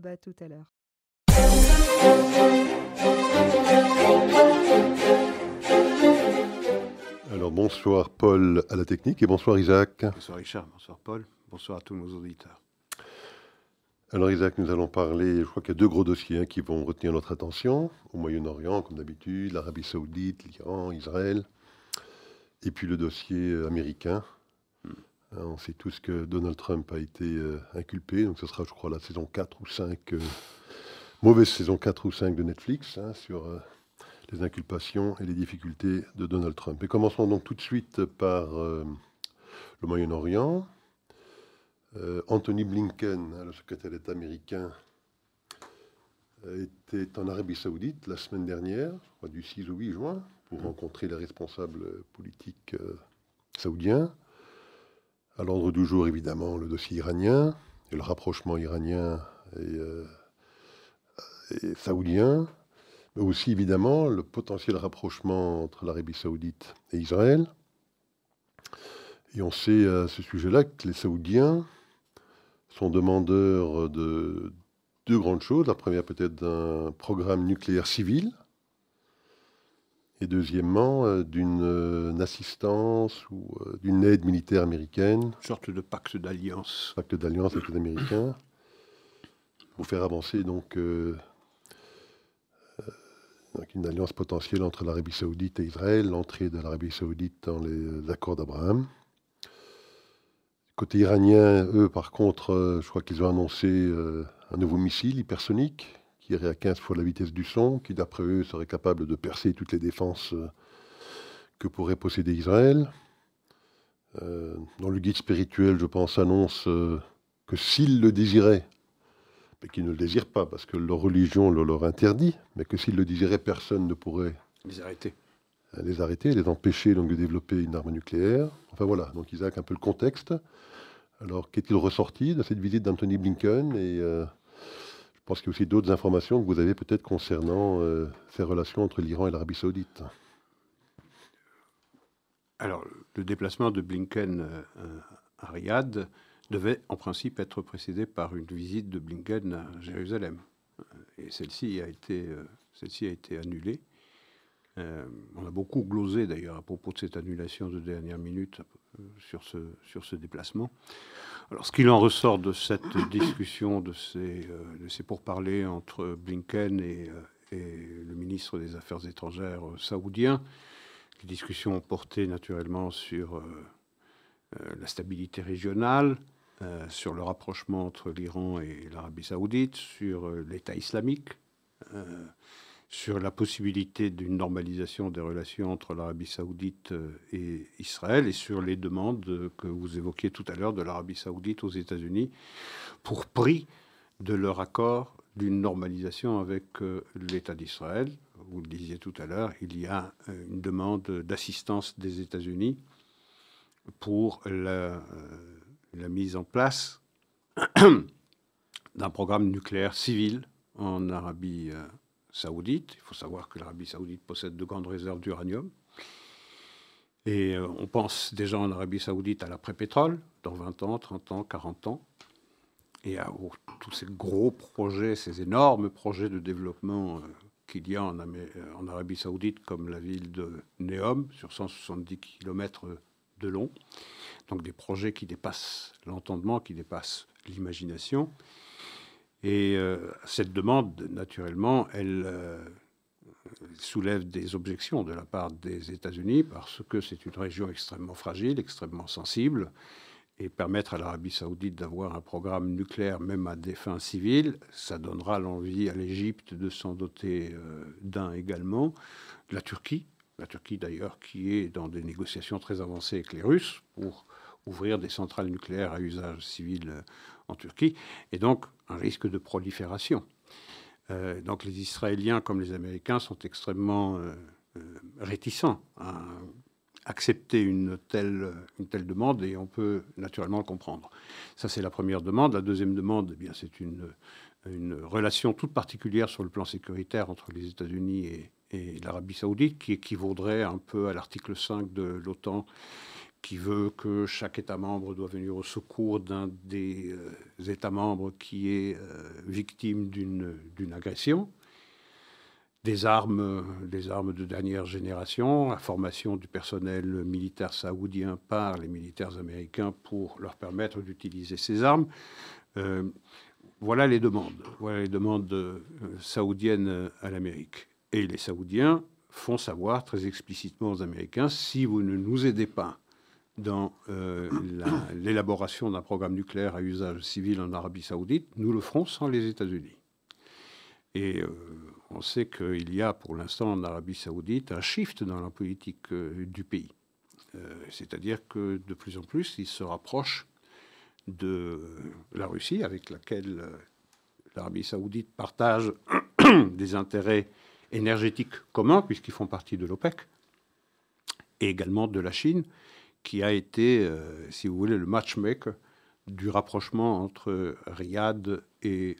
Bob. À tout à l'heure. Alors bonsoir Paul à la technique et bonsoir Isaac. Bonsoir Richard, bonsoir Paul, bonsoir à tous nos auditeurs. Alors Isaac, nous allons parler, je crois qu'il y a deux gros dossiers hein, qui vont retenir notre attention, au Moyen-Orient comme d'habitude, l'Arabie saoudite, l'Iran, Israël, et puis le dossier euh, américain. Hein, on sait tous que Donald Trump a été euh, inculpé, donc ce sera je crois la saison 4 ou 5, euh, mauvaise saison 4 ou 5 de Netflix hein, sur les inculpations et les difficultés de Donald Trump. Et commençons donc tout de suite par le Moyen-Orient. Euh, Anthony Blinken, le secrétaire d'État américain, était en Arabie Saoudite la semaine dernière, du 6 au 8 juin, pour rencontrer les responsables politiques euh, saoudiens. À l'ordre du jour, évidemment, le dossier iranien et le rapprochement iranien et, euh, et saoudien, mais aussi évidemment le potentiel rapprochement entre l'Arabie saoudite et Israël. Et on sait à ce sujet-là que les Saoudiens sont demandeurs de deux grandes choses. La première peut-être d'un programme nucléaire civil, et deuxièmement euh, d'une euh, assistance ou euh, d'une aide militaire américaine. Une sorte de pacte d'alliance. Pacte d'alliance avec les Américains, pour faire avancer donc, donc une alliance potentielle entre l'Arabie saoudite et Israël, l'entrée de l'Arabie saoudite dans les accords d'Abraham. Côté iranien, eux, par contre, je crois qu'ils ont annoncé un nouveau missile hypersonique qui irait à 15 fois la vitesse du son, qui d'après eux serait capable de percer toutes les défenses euh, que pourrait posséder Israël. dans le guide spirituel, je pense, annonce que s'ils le désiraient, mais qu'ils ne le désirent pas parce que leur religion le leur interdit, mais que s'ils le désiraient, personne ne pourrait les arrêter. Les arrêter, les empêcher donc de développer une arme nucléaire. Enfin voilà, donc Isaac, un peu le contexte. Alors, qu'est-il ressorti de cette visite d'Anthony Blinken Et euh, pense qu'il y a aussi d'autres informations que vous avez peut-être concernant euh, ces relations entre l'Iran et l'Arabie saoudite. Alors, le déplacement de Blinken euh, à Riyad devait en principe être précédé par une visite de Blinken à Jérusalem. Et celle-ci a, été, celle a été annulée. on a beaucoup glosé d'ailleurs à propos de cette annulation de dernière minute sur ce, sur ce déplacement. Alors, ce qu'il en ressort de cette discussion, de ces, euh, de ces pourparlers entre Blinken et, euh, et, le ministre des Affaires étrangères euh, saoudien, les discussions ont porté naturellement sur la stabilité régionale, sur le rapprochement entre l'Iran et l'Arabie saoudite, sur l'État islamique sur la possibilité d'une normalisation des relations entre l'Arabie saoudite euh, et Israël et sur les demandes que vous évoquiez tout à l'heure de l'Arabie saoudite aux États-Unis pour prix de leur accord d'une normalisation avec euh, l'État d'Israël. Vous le disiez tout à l'heure, il y a euh, une demande d'assistance des États-Unis pour la, la, mise en place d'un programme nucléaire civil en Arabie saoudite. Il faut savoir que l'Arabie saoudite possède de grandes réserves d'uranium. Et euh, on pense déjà en Arabie saoudite à l'après-pétrole, dans 20 ans, 30 ans, 40 ans. Et à tous ces gros projets, ces énormes projets de développement euh, qu'il y a en, euh, en, Arabie saoudite, comme la ville de Neom, sur 170 km de long. Donc des projets qui dépassent l'entendement, qui dépassent l'imagination. Et euh, cette demande, naturellement, elle euh, soulève des objections de la part des États-Unis parce que c'est une région extrêmement fragile, extrêmement sensible. Et permettre à l'Arabie saoudite d'avoir un programme nucléaire, même à des fins civiles, ça donnera l'envie à l'Égypte de s'en doter euh, d'un également. La Turquie, la Turquie d'ailleurs qui est dans des négociations très avancées avec les Russes pour ouvrir des centrales nucléaires à usage civil en Turquie. Et donc, un risque de prolifération. Euh, donc les Israéliens comme les Américains sont extrêmement euh, euh, réticents à accepter une telle, une telle demande et on peut naturellement le comprendre. Ça, c'est la première demande. La deuxième demande, eh bien, c'est une, une relation toute particulière sur le plan sécuritaire entre les États-Unis et, et l'Arabie saoudite qui équivaudrait un peu à l'article 5 de l'OTAN qui veut que chaque État membre doit venir au secours d'un des États membres qui est victime d'une agression des armes, des armes de dernière génération, la formation du personnel militaire saoudien par les militaires américains pour leur permettre d'utiliser ces armes. Euh, voilà les demandes, voilà les demandes euh, saoudiennes à l'Amérique. Et les Saoudiens font savoir très explicitement aux Américains si vous ne nous aidez pas dans euh, l'élaboration d'un programme nucléaire à usage civil en Arabie saoudite, nous le ferons sans les États-Unis. Et on sait qu'il y a pour l'instant en Arabie saoudite un shift dans la politique euh, du pays. Euh, c'est-à-dire que de plus en plus, il se rapproche de la Russie, avec laquelle euh, l'Arabie saoudite partage des intérêts énergétiques communs, puisqu'ils font partie de l'OPEC, et également de la Chine, qui a été, si vous voulez, le matchmaker du rapprochement entre Riyad et,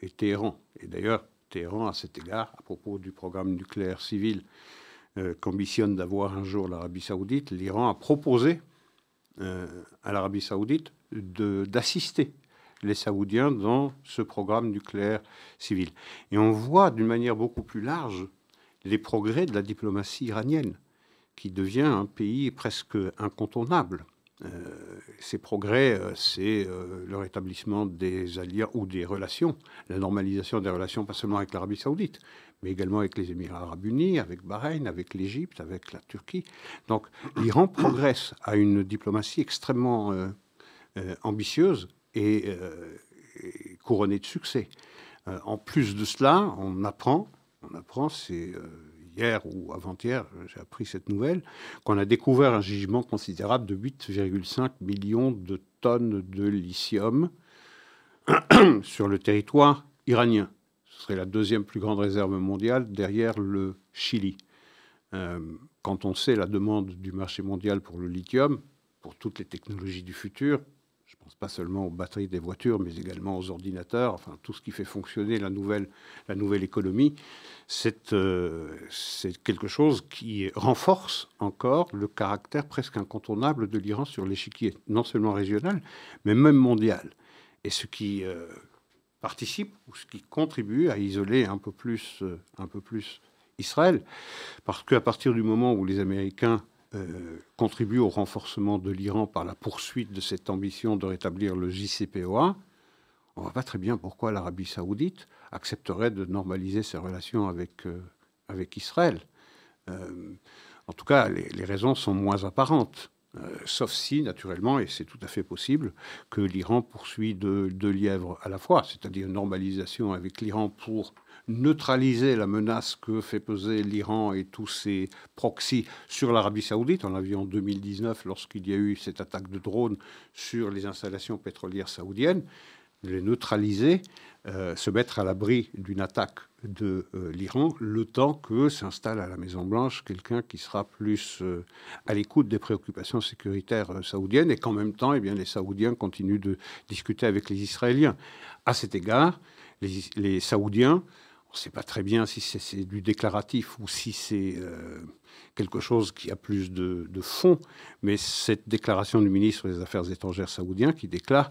et Téhéran. Et d'ailleurs, Téhéran à cet égard, à propos du programme nucléaire civil euh, qu'ambitionne d'avoir un jour l'Arabie saoudite, l'Iran a proposé euh, à l'Arabie saoudite d'assister les Saoudiens dans ce programme nucléaire civil. Et on voit d'une manière beaucoup plus large les progrès de la diplomatie iranienne, qui devient un pays presque incontournable. Euh, ces progrès, euh, c'est euh, le rétablissement des alliances ou des relations, la normalisation des relations, pas seulement avec l'Arabie saoudite, mais également avec les Émirats arabes unis, avec Bahreïn, avec l'Égypte, avec la Turquie. Donc l'Iran progresse à une diplomatie extrêmement ambitieuse et, et, couronnée de succès. en plus de cela, on apprend, on apprend, c'est hier ou avant-hier, j'ai appris cette nouvelle, qu'on a découvert un gisement considérable de 8,5 millions de tonnes de lithium sur le territoire iranien. Ce serait la deuxième plus grande réserve mondiale derrière le Chili. Euh, quand on sait la demande du marché mondial pour le lithium, pour toutes les technologies du futur, pas seulement aux batteries des voitures, mais également aux ordinateurs, enfin tout ce qui fait fonctionner la nouvelle, la nouvelle économie, c'est euh, quelque chose qui renforce encore le caractère presque incontournable de l'Iran sur l'échiquier, non seulement régional, mais même mondial. Et ce qui euh, participe ou ce qui contribue à isoler un peu plus, euh, un peu plus Israël, parce qu'à partir du moment où les Américains euh, contribue au renforcement de l'Iran par la poursuite de cette ambition de rétablir le JCPOA, on ne voit pas très bien pourquoi l'Arabie saoudite accepterait de normaliser ses relations avec, euh, avec Israël. Euh, en tout cas, les, raisons sont moins apparentes. sauf si, naturellement, et c'est tout à fait possible, que l'Iran poursuit deux, lièvres à la fois, c'est-à-dire normalisation avec l'Iran pour neutraliser la menace que fait peser l'Iran et tous ses proxys sur l'Arabie saoudite. On l'a vu en 2019 lorsqu'il y a eu cette attaque de drones sur les installations pétrolières saoudiennes. Les neutraliser, euh, se mettre à l'abri d'une attaque de euh, l'Iran, le temps que s'installe à la Maison-Blanche quelqu'un qui sera plus euh, à l'écoute des préoccupations sécuritaires saoudiennes et qu'en même temps, eh bien, les Saoudiens continuent de discuter avec les Israéliens. À cet égard, les, les Saoudiens on ne sait pas très bien si c'est du déclaratif ou si c'est euh, quelque chose qui a plus de, fond, mais cette déclaration du ministre des Affaires étrangères saoudien qui déclare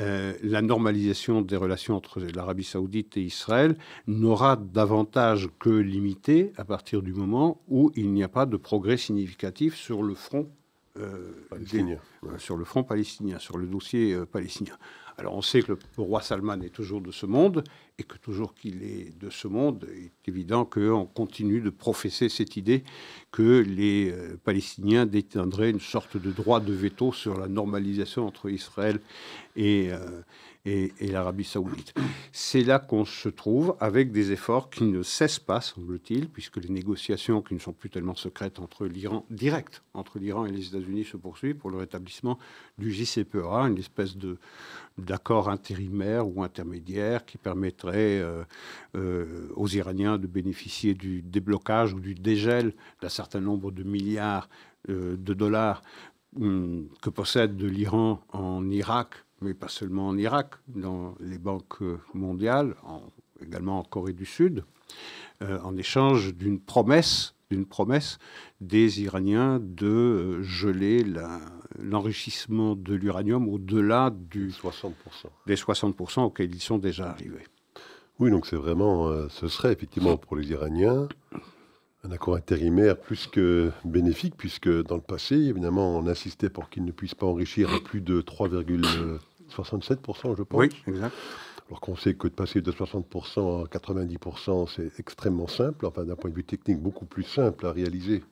euh, la normalisation des relations entre l'Arabie saoudite et Israël n'aura davantage que limité à partir du moment où il n'y a pas de progrès significatif sur le front euh, palestinien, sur le front palestinien, sur le dossier palestinien. Alors on sait que le roi Salman est toujours de ce monde et que toujours qu'il est de ce monde, il est évident qu'on continue de professer cette idée que les euh, Palestiniens détiendraient une sorte de droit de veto sur la normalisation entre Israël et, euh, et, l'Arabie saoudite. C'est là qu'on se trouve avec des efforts qui ne cessent pas, semble-t-il, puisque les négociations qui ne sont plus tellement secrètes entre l'Iran, direct entre l'Iran et les États-Unis se poursuivent pour le rétablissement du JCPOA, une espèce de, d'accord intérimaire ou intermédiaire qui permettrait euh, euh, aux Iraniens de bénéficier du déblocage ou du dégel d'un certain nombre de milliards euh, de dollars hum, que possède de l'Iran en Irak mais pas seulement en Irak, dans les banques mondiales, également en Corée du Sud, euh, en échange d'une promesse d'une promesse des Iraniens de geler l'enrichissement de l'uranium au-delà du 60%. des 60% auxquels ils sont déjà arrivés. Oui, donc c'est vraiment, ce serait effectivement pour les Iraniens un accord intérimaire plus que bénéfique, puisque dans le passé, évidemment, on insistait pour qu'ils ne puissent pas enrichir à plus de 3,67%, je pense. Oui, exact. Alors qu'on sait que de passer de 60% à 90%, c'est extrêmement simple, enfin d'un point de vue technique, beaucoup plus simple à réaliser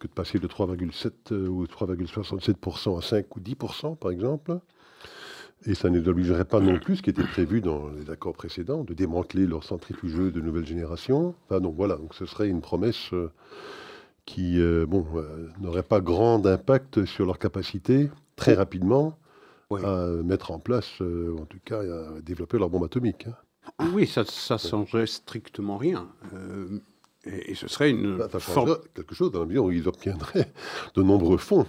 que de passer de 3,7 euh, ou 3,67% à 5 ou 10%, par exemple. Et ça ne obligerait pas non plus, ce qui était prévu dans les accords précédents, de démanteler leurs centrifugeux de nouvelle génération. Enfin, donc voilà, donc ce serait une promesse euh, qui euh, bon, euh, n'aurait pas grand impact sur leur capacité, très rapidement, à mettre en place, en tout cas, à développer leur bombe atomique. Hein. Oui, ça ne changerait strictement rien. Et, ce serait une. Ça, quelque chose dans la mesure où ils obtiendraient de nombreux fonds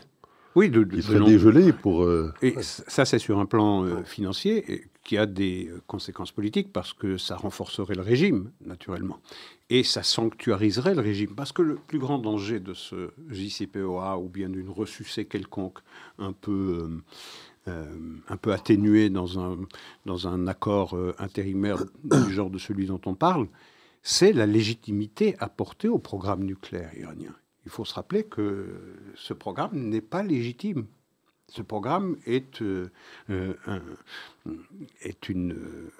oui, de, il serait dégelé pour. Euh, et ça, c'est sur un plan euh, financier qui a des euh, conséquences politiques parce que ça renforcerait le régime, naturellement. Et ça sanctuariserait le régime. Parce que le plus grand danger de ce JCPOA ou bien d'une ressucée quelconque un peu. un peu atténuée dans un, dans un accord intérimaire du genre de celui dont on parle, c'est la légitimité apportée au programme nucléaire iranien il faut se rappeler que ce programme n'est pas légitime. Ce programme est, euh, euh, une euh,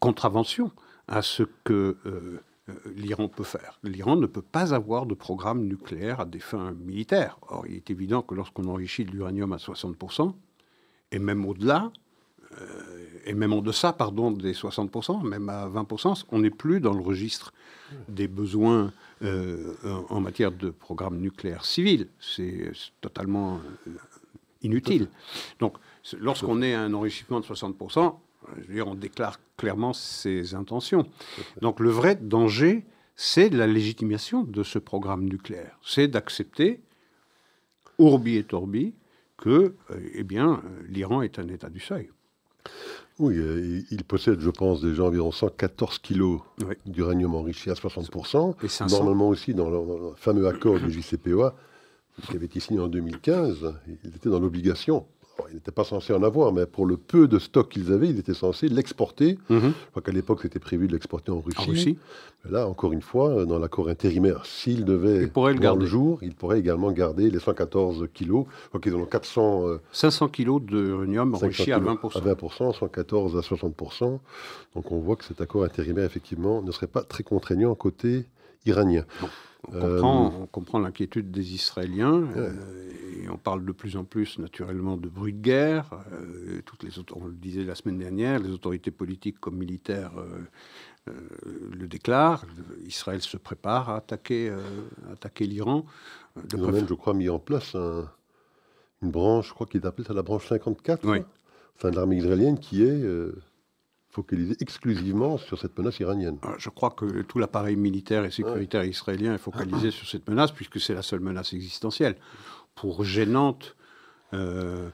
contravention à ce que l'Iran peut faire. L'Iran ne peut pas avoir de programme nucléaire à des fins militaires. Or, il est évident que lorsqu'on enrichit de l'uranium à 60%, et même au-delà, et même en deçà, pardon, des 60%, même à 20%, on n'est plus dans le registre des besoins euh, en matière de programme nucléaire civil. C'est totalement euh, inutile. Donc, lorsqu'on est à un enrichissement de 60%, je veux dire, on déclare clairement ses intentions. Donc, le vrai danger, c'est la légitimation de ce programme nucléaire. C'est d'accepter, ourbi et torbi, que euh, eh bien, l'Iran est un État du seuil. Oui, euh, il possède, je pense, déjà environ 114 kilos d'uranium enrichi à 60%. Et Normalement aussi, dans le, fameux accord du JCPOA, qui avait été signé en 2015, il était dans l'obligation ils n'étaient pas censés en avoir, mais pour le peu de stock qu'ils avaient, ils étaient censés l'exporter. Mhm. Je crois qu'à l'époque, c'était prévu de l'exporter en Russie. là, encore une fois, dans l'accord intérimaire, s'ils devaient voir le jour, ils pourraient également garder les 114 kilos. Je crois qu'ils ont 400... 500 kilos d'uranium enrichi à 20%. À 20%, 114 à 60%. Donc on voit que cet accord intérimaire, effectivement, ne serait pas très contraignant côté iranien. Euh, on comprend, l'inquiétude des Israéliens euh, et on parle de plus en plus naturellement de bruit de guerre. Euh, toutes les on le disait la semaine dernière, les autorités politiques comme militaires le déclarent. Israël se prépare à attaquer, attaquer l'Iran. Ils ont même, je crois, mis en place une branche, je crois qu'il appelle ça la branche 54, oui. enfin, de l'armée israélienne qui est focalisé exclusivement sur cette menace iranienne. Ah, je crois que tout l'appareil militaire et sécuritaire israélien est focalisé sur cette menace, puisque c'est la seule menace existentielle. Pour gênante euh,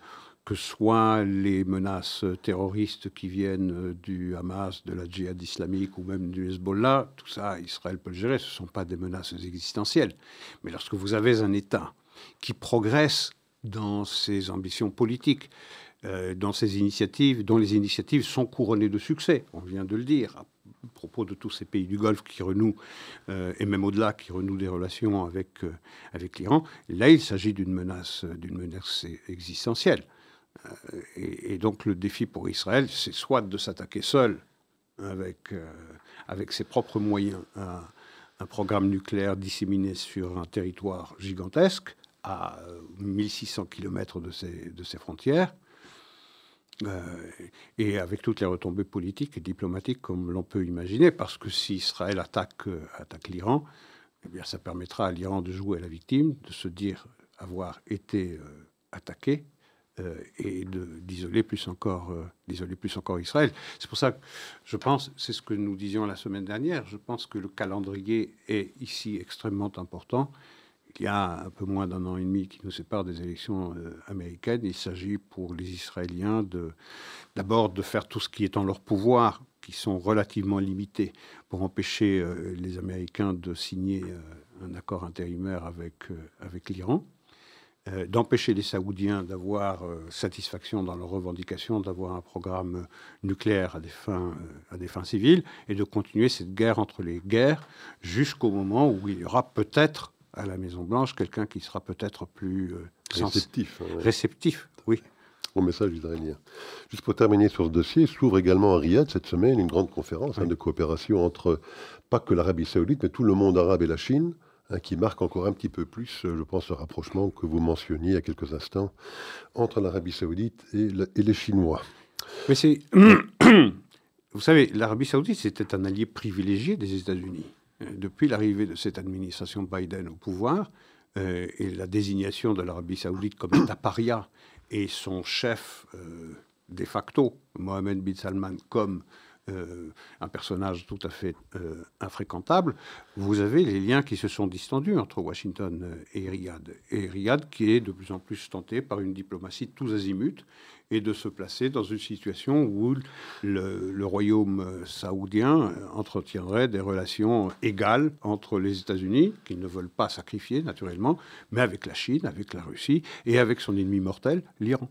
que soient les menaces terroristes qui viennent du Hamas, de la djihad islamique ou même du Hezbollah, tout ça, Israël peut le gérer, ce ne sont pas des menaces existentielles. Mais lorsque vous avez un État qui progresse dans ses ambitions politiques, euh, dans ces initiatives, dont les initiatives sont couronnées de succès, on vient de le dire, à propos de tous ces pays du Golfe qui renouent, euh, et même au-delà, qui renouent des relations avec, euh, avec l'Iran. Là, il s'agit d'une menace, menace existentielle. Et, donc le défi pour Israël, c'est soit de s'attaquer seul avec, avec ses propres moyens à un programme nucléaire disséminé sur un territoire gigantesque, à 1600 km de ses, de ses frontières, euh, et avec toutes les retombées politiques et diplomatiques comme l'on peut imaginer, parce que si Israël attaque, euh, l'Iran, eh bien, ça permettra à l'Iran de jouer à la victime, de se dire avoir été euh, attaqué et d'isoler plus d'isoler plus encore Israël. C'est pour ça que je pense, c'est ce que nous disions la semaine dernière, je pense que le calendrier est ici extrêmement important il y a un peu moins d'un an et demi qui nous sépare des élections euh, américaines. Il s'agit pour les Israéliens d'abord de, faire tout ce qui est en leur pouvoir, qui sont relativement limités, pour empêcher euh, les Américains de signer euh, un accord intérimaire avec, l'Iran. D'empêcher les Saoudiens d'avoir satisfaction dans leurs revendications, d'avoir un programme nucléaire à des, fins, à des fins civiles, et de continuer cette guerre entre les guerres jusqu'au moment où il y aura peut-être à la Maison-Blanche quelqu'un qui sera peut-être plus réceptif. Hein, réceptif, oui. Au message israélien. Juste pour terminer sur ce dossier, s'ouvre également à Riyad cette semaine une grande conférence hein, de coopération entre pas que l'Arabie saoudite, mais tout le monde arabe et la Chine Hein, qui marque encore un petit peu plus, euh, je pense, le rapprochement que vous mentionniez il y a quelques instants entre l'Arabie saoudite et, les Chinois. Mais c'est... vous savez, l'Arabie saoudite, c'était un allié privilégié des États-Unis. Euh, depuis l'arrivée de cette administration Biden au pouvoir euh, et la désignation de l'Arabie saoudite comme État paria et son chef de facto, Mohamed bin Salman, comme euh, un personnage tout à fait euh, infréquentable, vous avez les liens qui se sont distendus entre Washington euh, et Riyad. Et Riyad qui est de plus en plus tenté par une diplomatie tous azimuts et de se placer dans une situation où le, royaume saoudien entretiendrait des relations égales entre les États-Unis, qu'ils ne veulent pas sacrifier naturellement, mais avec la Chine, avec la Russie et avec son ennemi mortel, l'Iran.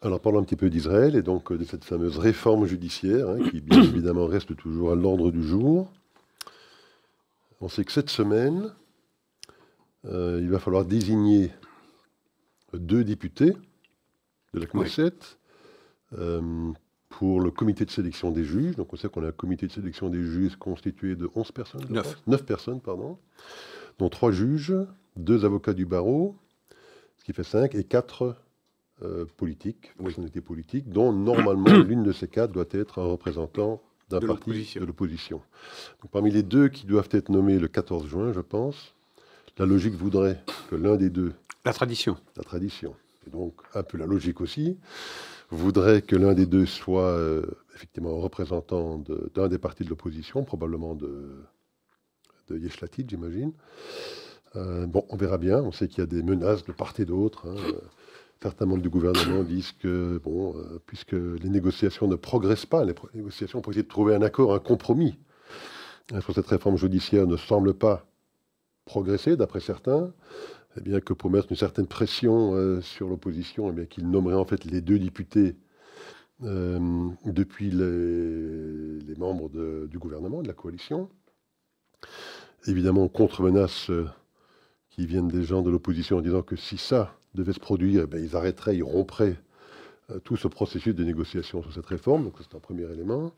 Alors parlons un petit peu d'Israël et donc de cette fameuse réforme judiciaire hein, qui bien évidemment reste toujours à l'ordre du jour. On sait que cette semaine, euh, il va falloir désigner deux députés de la Knesset euh, pour le comité de sélection des juges. Donc on sait qu'on a un comité de sélection des juges constitué de 11 personnes. 9. 9 personnes, pardon. Dont 3 juges, 2 avocats du barreau, ce qui fait 5, et 4 euh, politique, personnalité politique, dont normalement l'une de ces quatre doit être un représentant d'un parti de l'opposition. Parmi les deux qui doivent être nommés le 14 juin, je pense, la logique voudrait que l'un des deux. La tradition. La tradition. Et donc, un peu la logique aussi, voudrait que l'un des deux soit euh, effectivement un représentant d'un des partis de l'opposition, probablement de, de j'imagine. Euh, bon, on verra bien. On sait qu'il y a des menaces de part et d'autre. Hein. Certains membres du gouvernement disent que, bon, euh, puisque les négociations ne progressent pas, les négociations pour essayer de trouver un accord, un compromis hein, sur cette réforme judiciaire ne semblent pas progresser, d'après certains, eh bien que pour mettre une certaine pression euh, sur l'opposition, eh bien qu'il en fait les deux députés euh, depuis les, membres du gouvernement, de la coalition. Évidemment, contre-menaces qui viennent des gens de l'opposition en disant que si ça, devait se produire, eh ils arrêteraient, ils rompraient euh, tout ce processus de négociation sur cette réforme. Donc c'est un premier élément.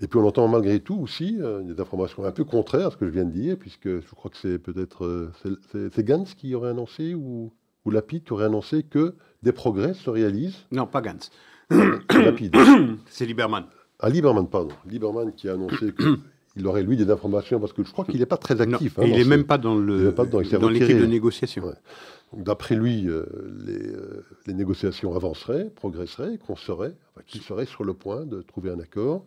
Et puis on entend malgré tout aussi euh, des informations un peu contraires à ce que je viens de dire, puisque je crois que c'est peut-être euh, c'est Gantz qui aurait annoncé ou, ou Lapide qui aurait annoncé que des progrès se réalisent. Non, pas Gantz. Lapide. C'est Lieberman. Ah, Lieberman, pardon. Lieberman qui a annoncé que il aurait lui des informations parce que je crois qu'il n'est pas très actif. Hein, il n'est même pas dans l'équipe de négociation. D'après lui, euh, euh, les, négociations avanceraient, progresseraient, qu'on serait, qu'il serait sur le point de trouver un accord.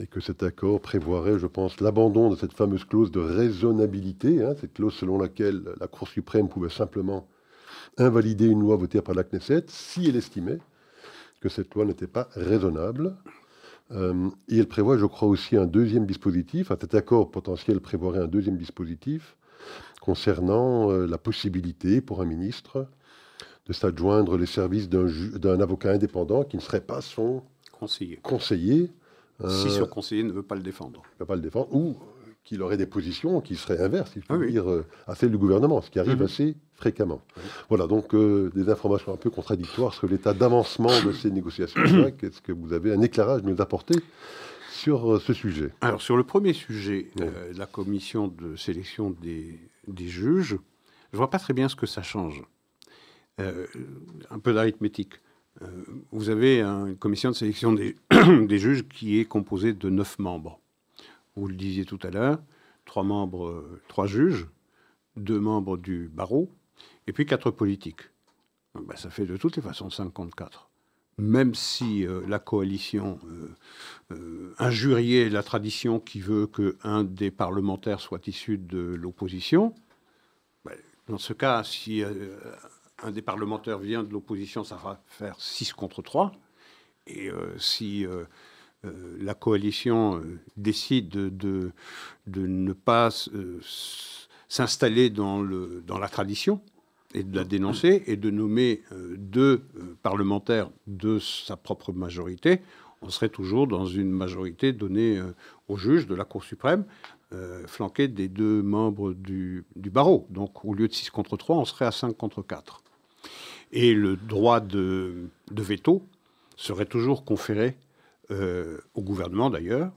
Et que cet accord prévoirait, je pense, l'abandon de cette fameuse clause de raisonnabilité, hein, cette clause selon laquelle la Cour suprême pouvait simplement invalider une loi votée par la Knesset si elle estimait que cette loi n'était pas raisonnable. Euh, et elle prévoit, je crois, aussi un deuxième dispositif. cet accord potentiel prévoirait un deuxième dispositif concernant euh, la possibilité pour un ministre de s'adjoindre les services d'un avocat indépendant qui ne serait pas son conseiller. conseiller si son conseiller ne veut pas le défendre. Ne veut pas le défendre, ou qu'il aurait des positions qui seraient inverses, si je peux dire, euh, à celles du gouvernement, ce qui arrive mhm. assez fréquemment. Voilà, donc euh, des informations un peu contradictoires sur l'état d'avancement de ces négociations. Est-ce que vous avez un éclairage à nous apporter sur euh, ce sujet? Alors, sur le premier sujet, la commission de sélection des, des, juges, je ne vois pas très bien ce que ça change. un peu d'arithmétique. vous avez une commission de sélection des, des juges qui est composée de neuf membres vous le disiez tout à l'heure, trois membres, euh, trois juges, deux membres du barreau, et puis quatre politiques. Ben, ça fait de toutes les façons 54. Même si euh, la coalition euh, injuriait la tradition qui veut qu'un des parlementaires soit issu de l'opposition, ben, dans ce cas, si un des parlementaires vient de l'opposition, ça va faire 6 contre 3. Et si la coalition décide de, ne pas s'installer dans, la tradition et de la dénoncer et de nommer deux parlementaires de sa propre majorité, on serait toujours dans une majorité donnée aux juges de la Cour suprême, euh, flanqué des deux membres du, barreau. Donc au lieu de 6 contre 3, on serait à 5 contre 4. Et le droit de, veto serait toujours conféré euh, au gouvernement d'ailleurs.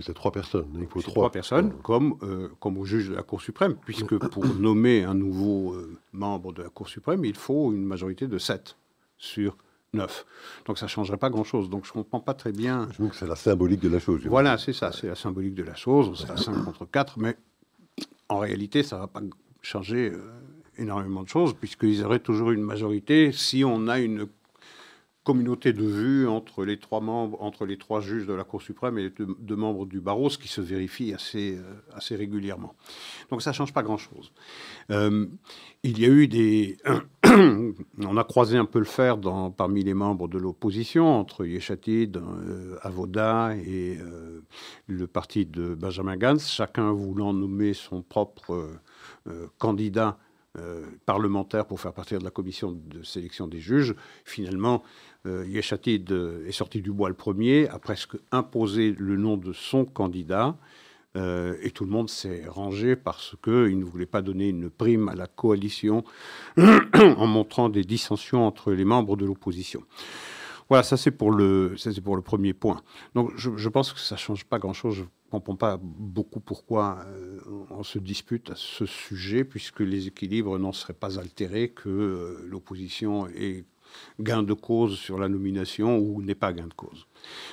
C'est trois personnes. Il faut trois. personnes, comme, euh, comme au juge de la Cour suprême, puisque pour nommer un nouveau membre de la Cour suprême, il faut une majorité de 7 sur neuf. Donc ça ne changerait pas grand-chose. Donc je ne comprends pas très bien. Je trouve que c'est la symbolique de la chose. Voilà, c'est ça, c'est la symbolique de la chose. C'est à 5 contre 4, mais en réalité, ça ne va pas changer euh, énormément de choses, puisqu'ils auraient toujours une majorité si on a une communauté de vues entre les trois membres, entre les trois juges de la Cour suprême et les deux, membres du barreau, ce qui se vérifie assez, euh, assez régulièrement. Donc ça ne change pas grand-chose. Euh, il y a eu des... on a croisé un peu le fer dans, parmi les membres de l'opposition, entre Yeshatid, euh, Avoda et le parti de Benjamin Gantz, chacun voulant nommer son propre candidat parlementaire pour faire partie de la commission de sélection des juges. Finalement, euh, Yeshatid est sorti du bois le premier, a presque imposé le nom de son candidat. Euh, et tout le monde s'est rangé parce qu'il ne voulait pas donner une prime à la coalition en montrant des dissensions entre les membres de l'opposition. Voilà, ça c'est pour le, pour le premier point. Donc je, pense que ça change pas grand-chose. Je ne comprends pas beaucoup pourquoi euh, on se dispute à ce sujet, puisque les équilibres n'en seraient pas altérés, que l'opposition est gain de cause sur la nomination ou n'est pas gain de cause.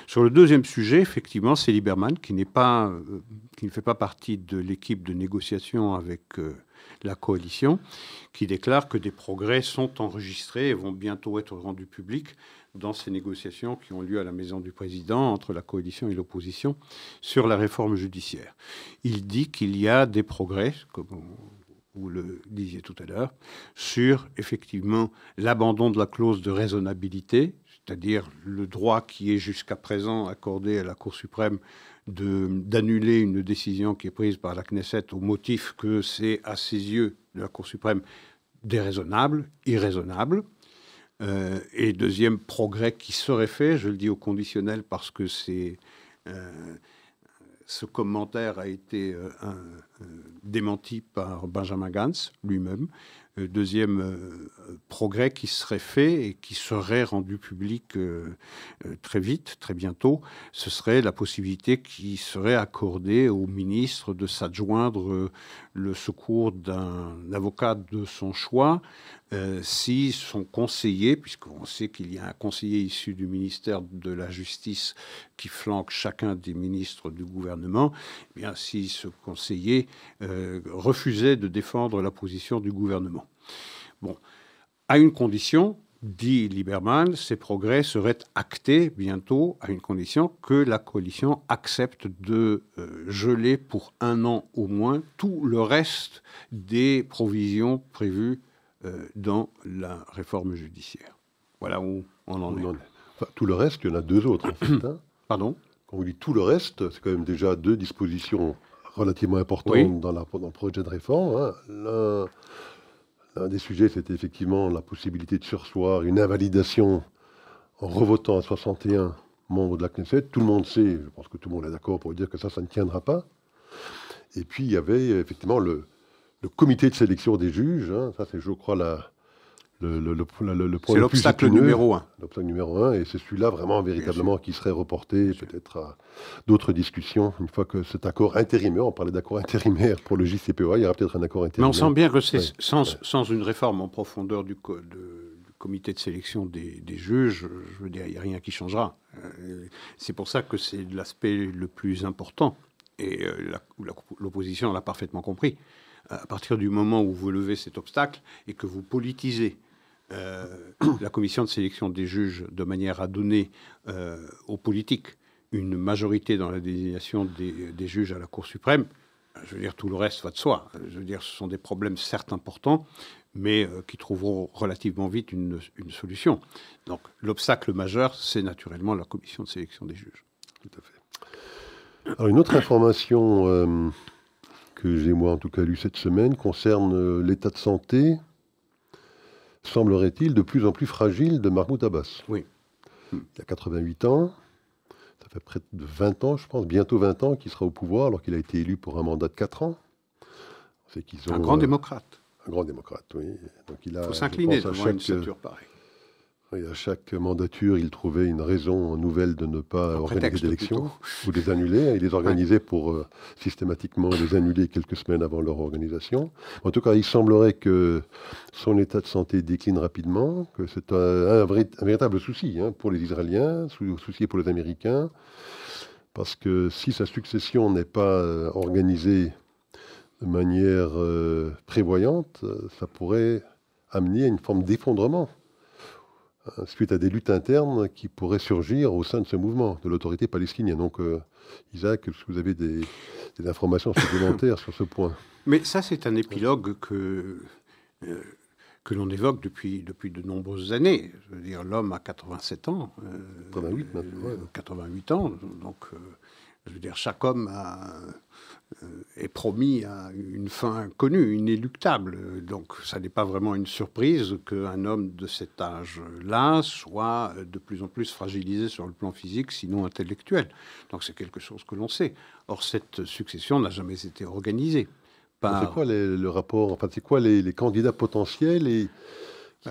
Sur le deuxième sujet, effectivement, c'est Lieberman qui, pas, euh, qui ne fait pas partie de l'équipe de négociation avec euh, la coalition, qui déclare que des progrès sont enregistrés et vont bientôt être rendus publics dans ces négociations qui ont lieu à la maison du président entre la coalition et l'opposition sur la réforme judiciaire. Il dit qu'il y a des progrès, comme vous le disiez tout à l'heure, sur effectivement l'abandon de la clause de raisonnabilité, c'est-à-dire le droit qui est jusqu'à présent accordé à la Cour suprême d'annuler une décision qui est prise par la Knesset au motif que c'est à ses yeux de la Cour suprême déraisonnable, irraisonnable. Euh, et deuxième progrès qui serait fait, je le dis au conditionnel parce que c'est euh, ce commentaire a été euh, euh, démenti par Benjamin Gantz lui-même. Euh, deuxième progrès qui serait fait et qui serait rendu public très vite, très bientôt, ce serait la possibilité qui serait accordée au ministre de s'adjoindre le secours d'un avocat de son choix euh, si son conseiller, puisqu'on sait qu'il y a un conseiller issu du ministère de la Justice qui flanque chacun des ministres du gouvernement, eh bien si ce conseiller euh, refusait de défendre la position du gouvernement. Bon, à une condition, dit Lieberman, ces progrès seraient actés bientôt à une condition que la coalition accepte de euh, geler pour un an au moins tout le reste des provisions prévues euh, dans la réforme judiciaire. Voilà où on en est. tout le reste, il y en a deux autres en fait. Hein. Pardon? Quand vous dites tout le reste, c'est quand même déjà deux dispositions relativement importantes dans, la, le projet de réforme. Hein. L'un des sujets, c'était effectivement la possibilité de sursoir une invalidation en revotant à 61 membres de la Knesset. Tout le monde sait, je pense que tout le monde est d'accord pour dire que ça, ça ne tiendra pas. Et puis, il y avait effectivement le, le comité de sélection des juges, hein, ça c'est, je crois, la, le, le, le, point C'est l'obstacle numéro un. L'obstacle numéro un, et c'est celui-là vraiment, véritablement, qui serait reporté peut-être à d'autres discussions, une fois que cet accord intérimaire, on parlait d'accord intérimaire pour le JCPOA, il y aura peut-être un accord intérimaire. Mais on sent bien que c'est sans, sans, une réforme en profondeur du, du comité de sélection des, des, juges, je veux dire, il n'y a rien qui changera. Euh, c'est pour ça que c'est l'aspect le plus important, et euh, l'opposition l'a parfaitement compris. À partir du moment où vous levez cet obstacle et que vous politisez euh, la commission de sélection des juges de manière à donner euh, aux politiques une majorité dans la désignation des, juges à la Cour suprême, je veux dire, tout le reste va de soi. Je veux dire, ce sont des problèmes certes importants, mais euh, qui trouveront relativement vite une, une solution. Donc, l'obstacle majeur, c'est naturellement la commission de sélection des juges. Tout à fait. Alors, une autre information que j'ai, moi, en tout cas, lue cette semaine concerne l'état de santé, semblerait-il, de plus en plus fragile de Mahmoud Abbas. Oui. Il a 88 ans. Ça fait près de 20 ans, je pense, bientôt 20 ans qu'il sera au pouvoir, alors qu'il a été élu pour un mandat de 4 ans. Ont, un grand euh, démocrate. Un grand démocrate, oui. Donc il a, faut s'incliner devant chaque, une stature pareille. Oui, à chaque mandature, il trouvait une raison nouvelle de ne pas organiser d'élections ou les annuler. Il les organisait pour euh, systématiquement les annuler quelques semaines avant leur organisation. En tout cas, il semblerait que son état de santé décline rapidement, que c'est un, véritable souci hein, pour les Israéliens, souci pour les Américains, parce que si sa succession n'est pas euh, organisée de manière euh, prévoyante, ça pourrait amener à une forme d'effondrement suite à des luttes internes qui pourraient surgir au sein de ce mouvement, de l'autorité palestinienne. Donc, euh, Isaac, est-ce que vous avez des, informations supplémentaires sur ce point? Mais ça, c'est un épilogue que, euh, que l'on évoque depuis, depuis de nombreuses années. Je veux dire, l'homme a 87 ans. 88 88 ans. Donc, je veux dire, chaque homme a euh, est promis à une fin connue, inéluctable. Donc ça n'est pas vraiment une surprise qu'un homme de cet âge-là soit de plus en plus fragilisé sur le plan physique, sinon intellectuel. Donc c'est quelque chose que l'on sait. Or cette succession n'a jamais été organisée. C'est quoi le rapport Enfin, c'est quoi les, les, candidats potentiels et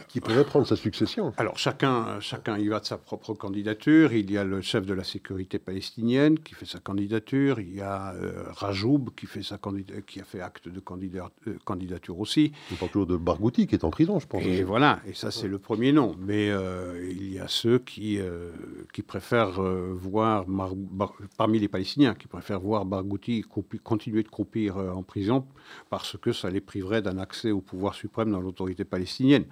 qui pourrait prendre sa succession. Alors chacun, chacun y va de sa propre candidature. Il y a le chef de la sécurité palestinienne qui fait sa candidature. Il y a euh, Rajoub qui, fait sa qui a fait acte de euh, candidature aussi. On parle toujours de Barghouti qui est en prison, je pense. Et voilà, et ça c'est le premier nom. Mais euh, il y a ceux qui, qui préfèrent voir, parmi les Palestiniens, qui préfèrent voir Barghouti continuer de croupir en prison parce que ça les priverait d'un accès au pouvoir suprême dans l'autorité palestinienne.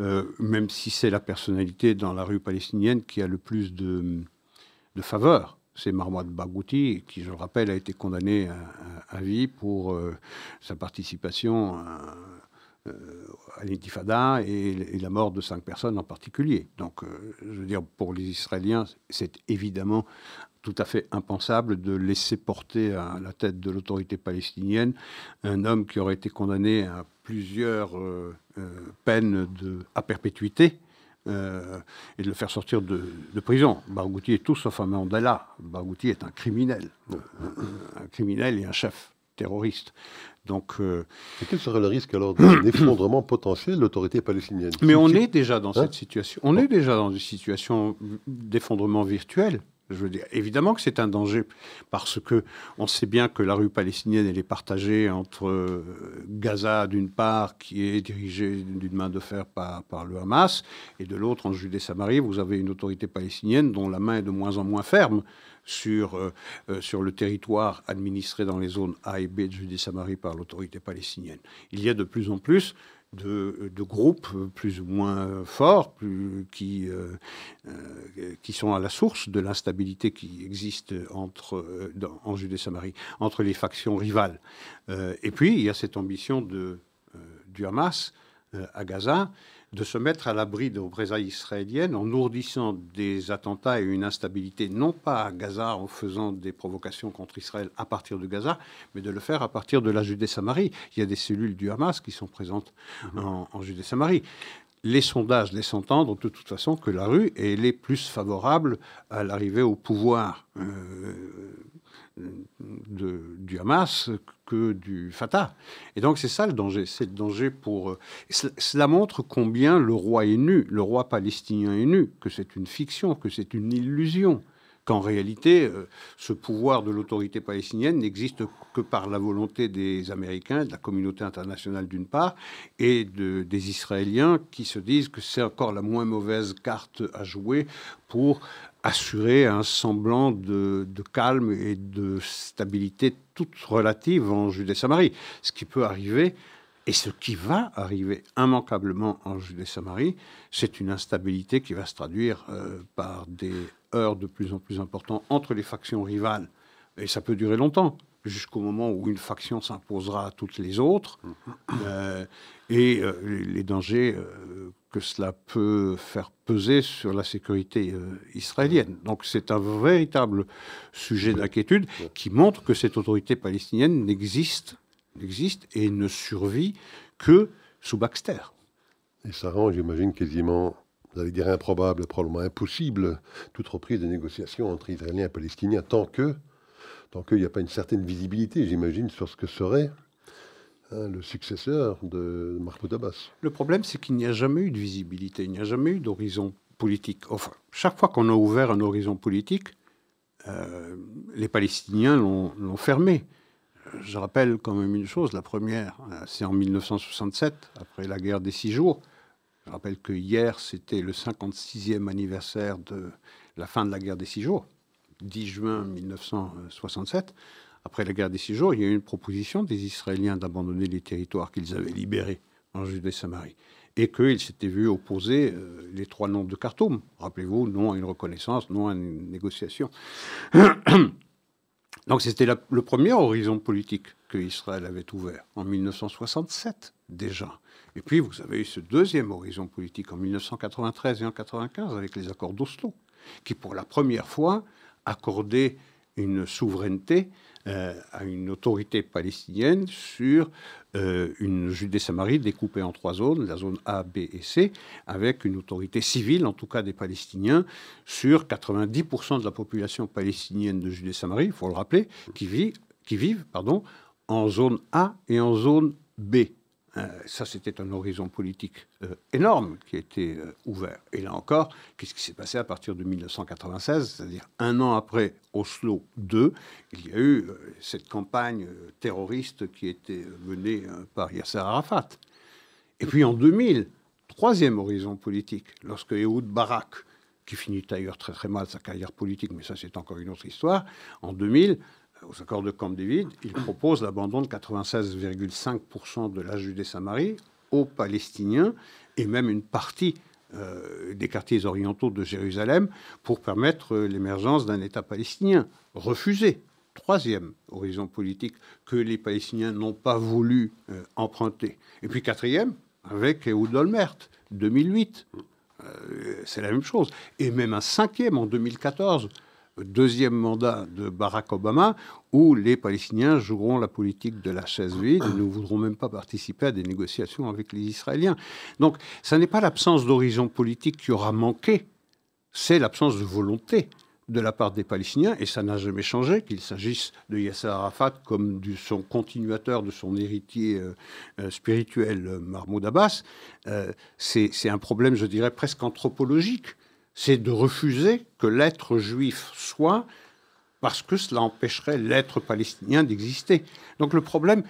Euh, même si c'est la personnalité dans la rue palestinienne qui a le plus de, de faveur. C'est Marmoud Bagouti, qui, je le rappelle, a été condamné à, vie pour euh, sa participation à, euh, à l'intifada et, la mort de cinq personnes en particulier. Donc, je veux dire, pour les Israéliens, c'est évidemment tout à fait impensable de laisser porter à la tête de l'autorité palestinienne un homme qui aurait été condamné à plusieurs euh, euh, peines de, à perpétuité euh, et de le faire sortir de, prison. Barghouti est tout sauf un Mandela. Barghouti est un criminel, un, criminel et un chef terroriste. Donc, quel serait le risque alors d'un effondrement potentiel de l'autorité palestinienne? Mais on est déjà dans cette hein situation. On est déjà dans une situation d'effondrement virtuel. Je veux dire, évidemment que c'est un danger parce que on sait bien que la rue palestinienne elle est partagée entre euh, Gaza d'une part qui est dirigée d'une main de fer par, le Hamas et de l'autre en Judée-Samarie vous avez une autorité palestinienne dont la main est de moins en moins ferme sur, euh, euh, sur le territoire administré dans les zones A et B de Judée-Samarie par l'autorité palestinienne. Il y a de plus en plus de, groupes plus ou moins forts qui, euh, euh, qui sont à la source de l'instabilité qui existe entre, euh, en Judée-Samarie, entre les factions rivales. et puis, il y a cette ambition de, du Hamas à Gaza de se mettre à l'abri de représailles israéliennes en ourdissant des attentats et une instabilité, non pas à Gaza en faisant des provocations contre Israël à partir de Gaza, mais de le faire à partir de la Judée-Samarie. Il y a des cellules du Hamas qui sont présentes en, Judée-Samarie les sondages laissent entendre de toute façon que la rue est les plus favorable à l'arrivée au pouvoir. Euh, de, du Hamas que du Fatah. Et donc c'est ça le danger. C'est le danger pour... Euh, cela montre combien le roi est nu, le roi palestinien est nu, que c'est une fiction, que c'est une illusion qu'en réalité, euh, ce pouvoir de l'autorité palestinienne n'existe que par la volonté des Américains, de la communauté internationale d'une part, et de, des Israéliens qui se disent que c'est encore la moins mauvaise carte à jouer pour assurer un semblant de, calme et de stabilité toute relative en Judée-Samarie. Ce qui peut arriver, et ce qui va arriver immanquablement en Judée-Samarie, c'est une instabilité qui va se traduire euh, par des heurts de plus en plus importants entre les factions rivales. Et ça peut durer longtemps jusqu'au moment où une faction s'imposera à toutes les autres, euh, et euh, les dangers euh, que cela peut faire peser sur la sécurité israélienne. Donc c'est un véritable sujet d'inquiétude qui montre que cette autorité palestinienne n'existe, n'existe et ne survit que sous Baxter. Et ça rend, j'imagine, quasiment, vous allez dire improbable, probablement impossible, toute reprise de négociations entre Israéliens et Palestiniens tant que tant qu'il n'y a pas une certaine visibilité, j'imagine, sur ce que serait hein, le successeur de Mahmoud Abbas. Le problème, c'est qu'il n'y a jamais eu de visibilité, il n'y a jamais eu d'horizon politique. Enfin, chaque fois qu'on a ouvert un horizon politique, euh, les Palestiniens l'ont fermé. Je rappelle quand même une chose, la première, euh, c'est en 1967, après la guerre des six jours. Je rappelle que hier, c'était le 56e anniversaire de la fin de la guerre des six jours. 10 juin 1967, après la guerre des six jours, il y a eu une proposition des Israéliens d'abandonner les territoires qu'ils avaient libérés en Judée-Samarie et qu'ils s'étaient vus opposer euh, les trois noms de Khartoum. Rappelez-vous, non à une reconnaissance, non à une négociation. Donc c'était le premier horizon politique que Israël avait ouvert en 1967 déjà. Et puis vous avez eu ce deuxième horizon politique en 1993 et en 1995 avec les accords d'Oslo, qui pour la première fois accorder une souveraineté euh, à une autorité palestinienne sur euh, une Judée-Samarie découpée en trois zones, la zone A, B et C, avec une autorité civile, en tout cas des Palestiniens, sur 90% de la population palestinienne de Judée-Samarie, il faut le rappeler, qui, vivent en zone A et en zone B. Euh, ça, c'était un horizon politique euh, énorme qui a été euh, ouvert. Et là encore, qu'est-ce qui s'est passé à partir de 1996 C'est-à-dire un an après Oslo II, il y a eu cette campagne terroriste qui été menée par Yasser Arafat. Et puis en 2000, troisième horizon politique, lorsque Ehud Barak, qui finit d'ailleurs très très mal sa carrière politique, mais ça c'est encore une autre histoire, en 2000, aux accords de Camp David, il propose l'abandon de 96,5% de la Judée-Samarie aux Palestiniens et même une partie euh, des quartiers orientaux de Jérusalem pour permettre l'émergence d'un État palestinien. Refusé. Troisième horizon politique que les Palestiniens n'ont pas voulu euh, emprunter. Et puis quatrième, avec Ehud Olmert, 2008. Euh, c'est la même chose. Et même un cinquième en 2014 deuxième mandat de Barack Obama, où les Palestiniens joueront la politique de la chaise vide et ne voudront même pas participer à des négociations avec les Israéliens. Donc, ce n'est pas l'absence d'horizon politique qui aura manqué, c'est l'absence de volonté de la part des Palestiniens, et ça n'a jamais changé, qu'il s'agisse de Yasser Arafat comme de son continuateur, de son héritier euh, euh, spirituel, euh, Mahmoud Abbas. c'est un problème, je dirais, presque anthropologique c'est de refuser que l'être juif soit, parce que cela empêcherait l'être palestinien d'exister. Donc le problème,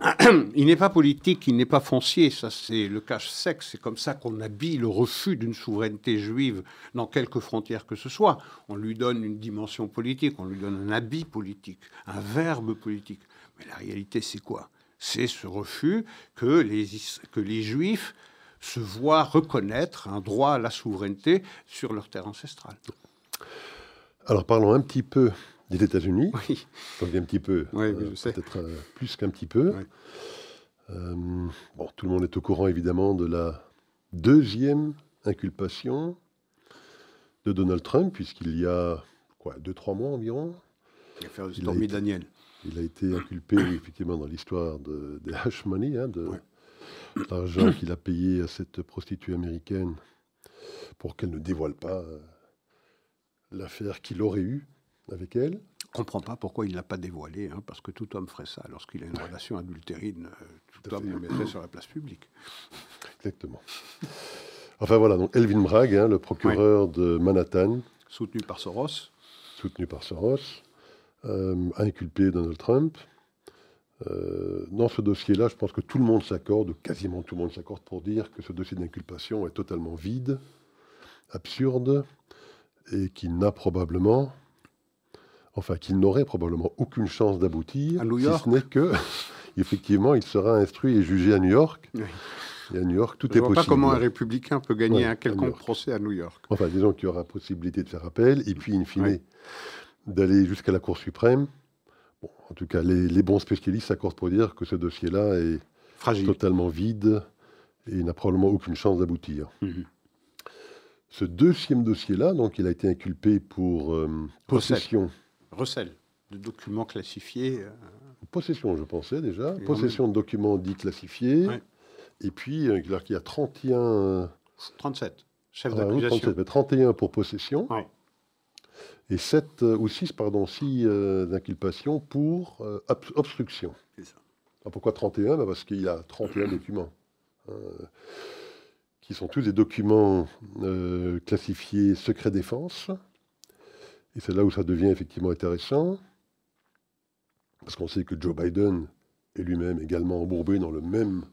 il n'est pas politique, il n'est pas foncier, ça c'est le cache sec, c'est comme ça qu'on habille le refus d'une souveraineté juive dans quelque frontière que ce soit. On lui donne une dimension politique, on lui donne un habit politique, un verbe politique. Mais la réalité c'est quoi? C'est ce refus que les, que les juifs se voient reconnaître un droit à la souveraineté sur leur terre ancestrale. Alors parlons un petit peu des États-Unis. Oui. un petit peu, oui, euh, peut-être euh, plus qu'un petit peu. Euh, bon, tout le monde est au courant évidemment de la deuxième inculpation de Donald Trump, puisqu'il y a quoi, deux, trois mois environ. Il a Daniel. Il a été inculpé effectivement dans l'histoire des hash money, hein, de, l'argent qu'il a payé à cette prostituée américaine pour qu'elle ne dévoile pas euh, l'affaire qu'il aurait eue avec elle. Je ne comprends pas pourquoi il ne l'a pas dévoilé, hein, parce que tout homme ferait ça. Lorsqu'il a une relation adultérine, euh, tout, homme le mettrait sur la place publique. Exactement. Enfin voilà, donc Elvin Bragg, hein, le procureur de Manhattan. Soutenu par Soros. Soutenu par Soros, euh, a inculpé Donald Trump. Euh, dans ce dossier-là, je pense que tout le monde s'accorde, quasiment tout le monde s'accorde pour dire que ce dossier d'inculpation est totalement vide, absurde, et qu'il n'a probablement, enfin qu'il n'aurait probablement aucune chance d'aboutir, si ce n'est que, effectivement, il sera instruit et jugé à New York. Et à New York, tout est possible. Je ne vois pas comment un républicain peut gagner un quelconque procès à New York. Enfin, disons qu'il y aura possibilité de faire appel, et puis, in fine, d'aller jusqu'à la Cour suprême en tout cas, les, bons spécialistes s'accordent pour dire que ce dossier-là est totalement vide et n'a probablement aucune chance d'aboutir. Mhm. Ce deuxième dossier-là, donc, il a été inculpé pour euh, possession. Recel de documents classifiés. Euh. Possession, je pensais déjà. possession de documents dits classifiés. Et puis, euh, il y a 31. 37, chef ah, d'accusation. 31 pour possession. Et 7 ou 6, pardon, 6 d'inculpation pour obstruction. C'est ça. Ah, pourquoi 31 bah, Parce qu'il y a 31 documents. Hein qui sont tous des documents euh, classifiés secret défense. Et c'est là où ça devient effectivement intéressant, parce qu'on sait que Joe Biden est lui-même également embourbé dans le même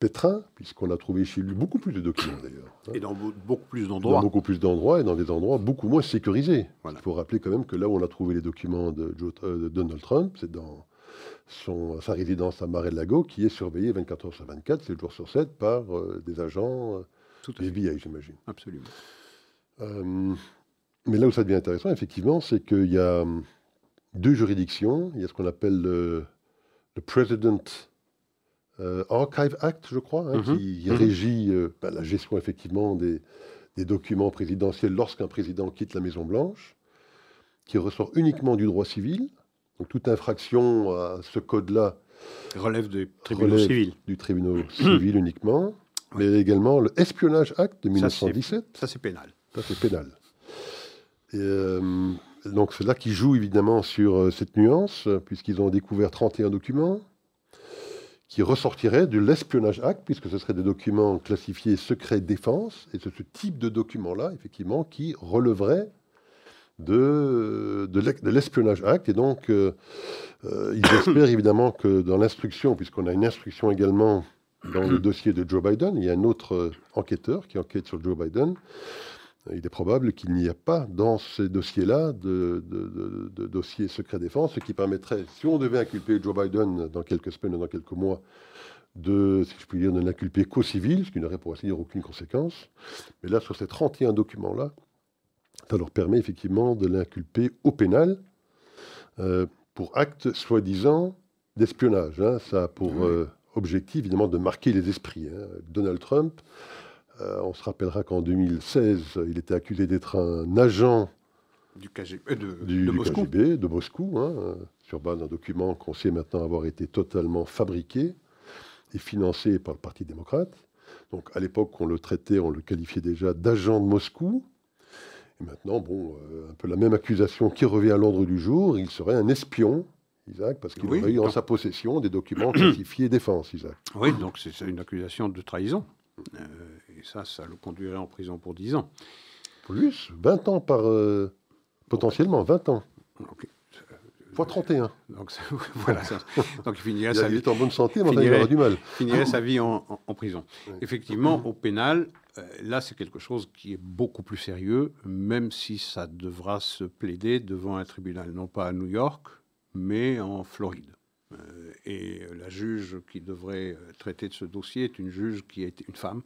pétrin, puisqu'on a trouvé chez lui beaucoup plus de documents d'ailleurs. Hein. Et dans beaucoup plus d'endroits. Dans beaucoup plus d'endroits et dans des endroits beaucoup moins sécurisés. Il faut rappeler quand même que là où on a trouvé les documents de, euh, Donald Trump, c'est dans son, sa résidence à Mar-a-Lago, qui est surveillée 24 heures sur 24, 7 jours sur 7, par euh, des agents tout à FBI, j'imagine. Absolument. Euh, mais là où ça devient intéressant, effectivement, c'est qu'il y a hum, deux juridictions. Il y a ce qu'on appelle le, President euh, Archive Act, je crois, hein, mhm. qui mhm. régit euh, bah, la gestion effectivement des, documents présidentiels lorsqu'un président quitte la Maison-Blanche, qui ressort uniquement du droit civil. Donc toute infraction à ce code-là relève du tribunal civil. Du tribunal civil uniquement mais également le Espionnage Act de 1917. Ça, c'est pénal. Ça, c'est pénal. Et, euh, donc, c'est là qu'ils jouent évidemment sur euh, cette nuance, puisqu'ils ont découvert 31 documents qui ressortiraient de l'Espionnage Act, puisque ce seraient des documents classifiés secret défense, et c'est ce type de document-là, effectivement, qui releverait de, de l'Espionnage Act. Et donc, euh, ils espèrent évidemment que dans l'instruction, puisqu'on a une instruction également dans le dossier de Joe Biden, il y a un autre euh, enquêteur qui enquête sur Joe Biden. Il est probable qu'il n'y a pas dans ces dossiers-là de, de, dossier secret défense, ce qui permettrait, si on devait inculper Joe Biden dans quelques semaines ou dans quelques mois, de, si je puis dire, de l'inculper qu'au civil, ce qui n'aurait pour ainsi dire aucune conséquence. Mais là, sur ces 31 documents-là, ça leur permet effectivement de l'inculper au pénal euh, pour acte soi-disant d'espionnage. Hein. Ça pour euh, objectif, évidemment, de marquer les esprits. Hein. Donald Trump, on se rappellera qu'en 2016, il était accusé d'être un agent du KGB de, du, Moscou, KGB, de Moscou hein, sur base d'un document qu'on sait maintenant avoir été totalement fabriqué et financé par le Parti démocrate. Donc à l'époque, on le traitait, on le qualifiait déjà d'agent de Moscou. Et maintenant, bon, euh, un peu la même accusation qui revient à l'ordre du jour, il serait un espion Isaac, parce qu'il aurait eu en sa possession des documents classifiés défense, Isaac. Oui, donc c'est une accusation de trahison. Euh, et ça, ça le conduirait en prison pour 10 ans. Plus 20 ans par... Euh, potentiellement, 20 ans. Okay. Fois 31. Donc, voilà. Donc il finirait sa vie. en bonne santé, mais il aura du mal. finirait sa vie en, prison. Effectivement, au pénal, euh, là, c'est quelque chose qui est beaucoup plus sérieux, même si ça devra se plaider devant un tribunal, non pas à New York, mais en Floride. Euh, et la juge qui devrait euh, traiter de ce dossier est une juge qui est une femme,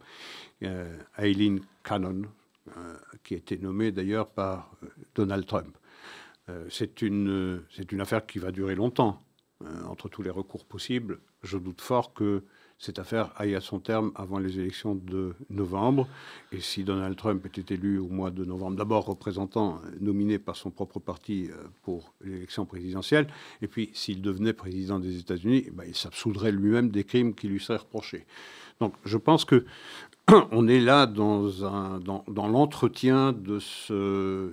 euh, Eileen Cannon, qui a été nommée d'ailleurs par Donald Trump. c'est une, c'est une affaire qui va durer longtemps. entre tous les recours possibles, je doute fort que cette affaire aille à son terme avant les élections de novembre. Et si Donald Trump était élu au mois de novembre, d'abord représentant euh, nominé par son propre parti euh, pour l'élection présidentielle, et puis s'il devenait président des États-Unis, eh ben, il s'absoudrait lui-même des crimes qui lui seraient reprochés. Donc je pense que on est là dans, l'entretien de ce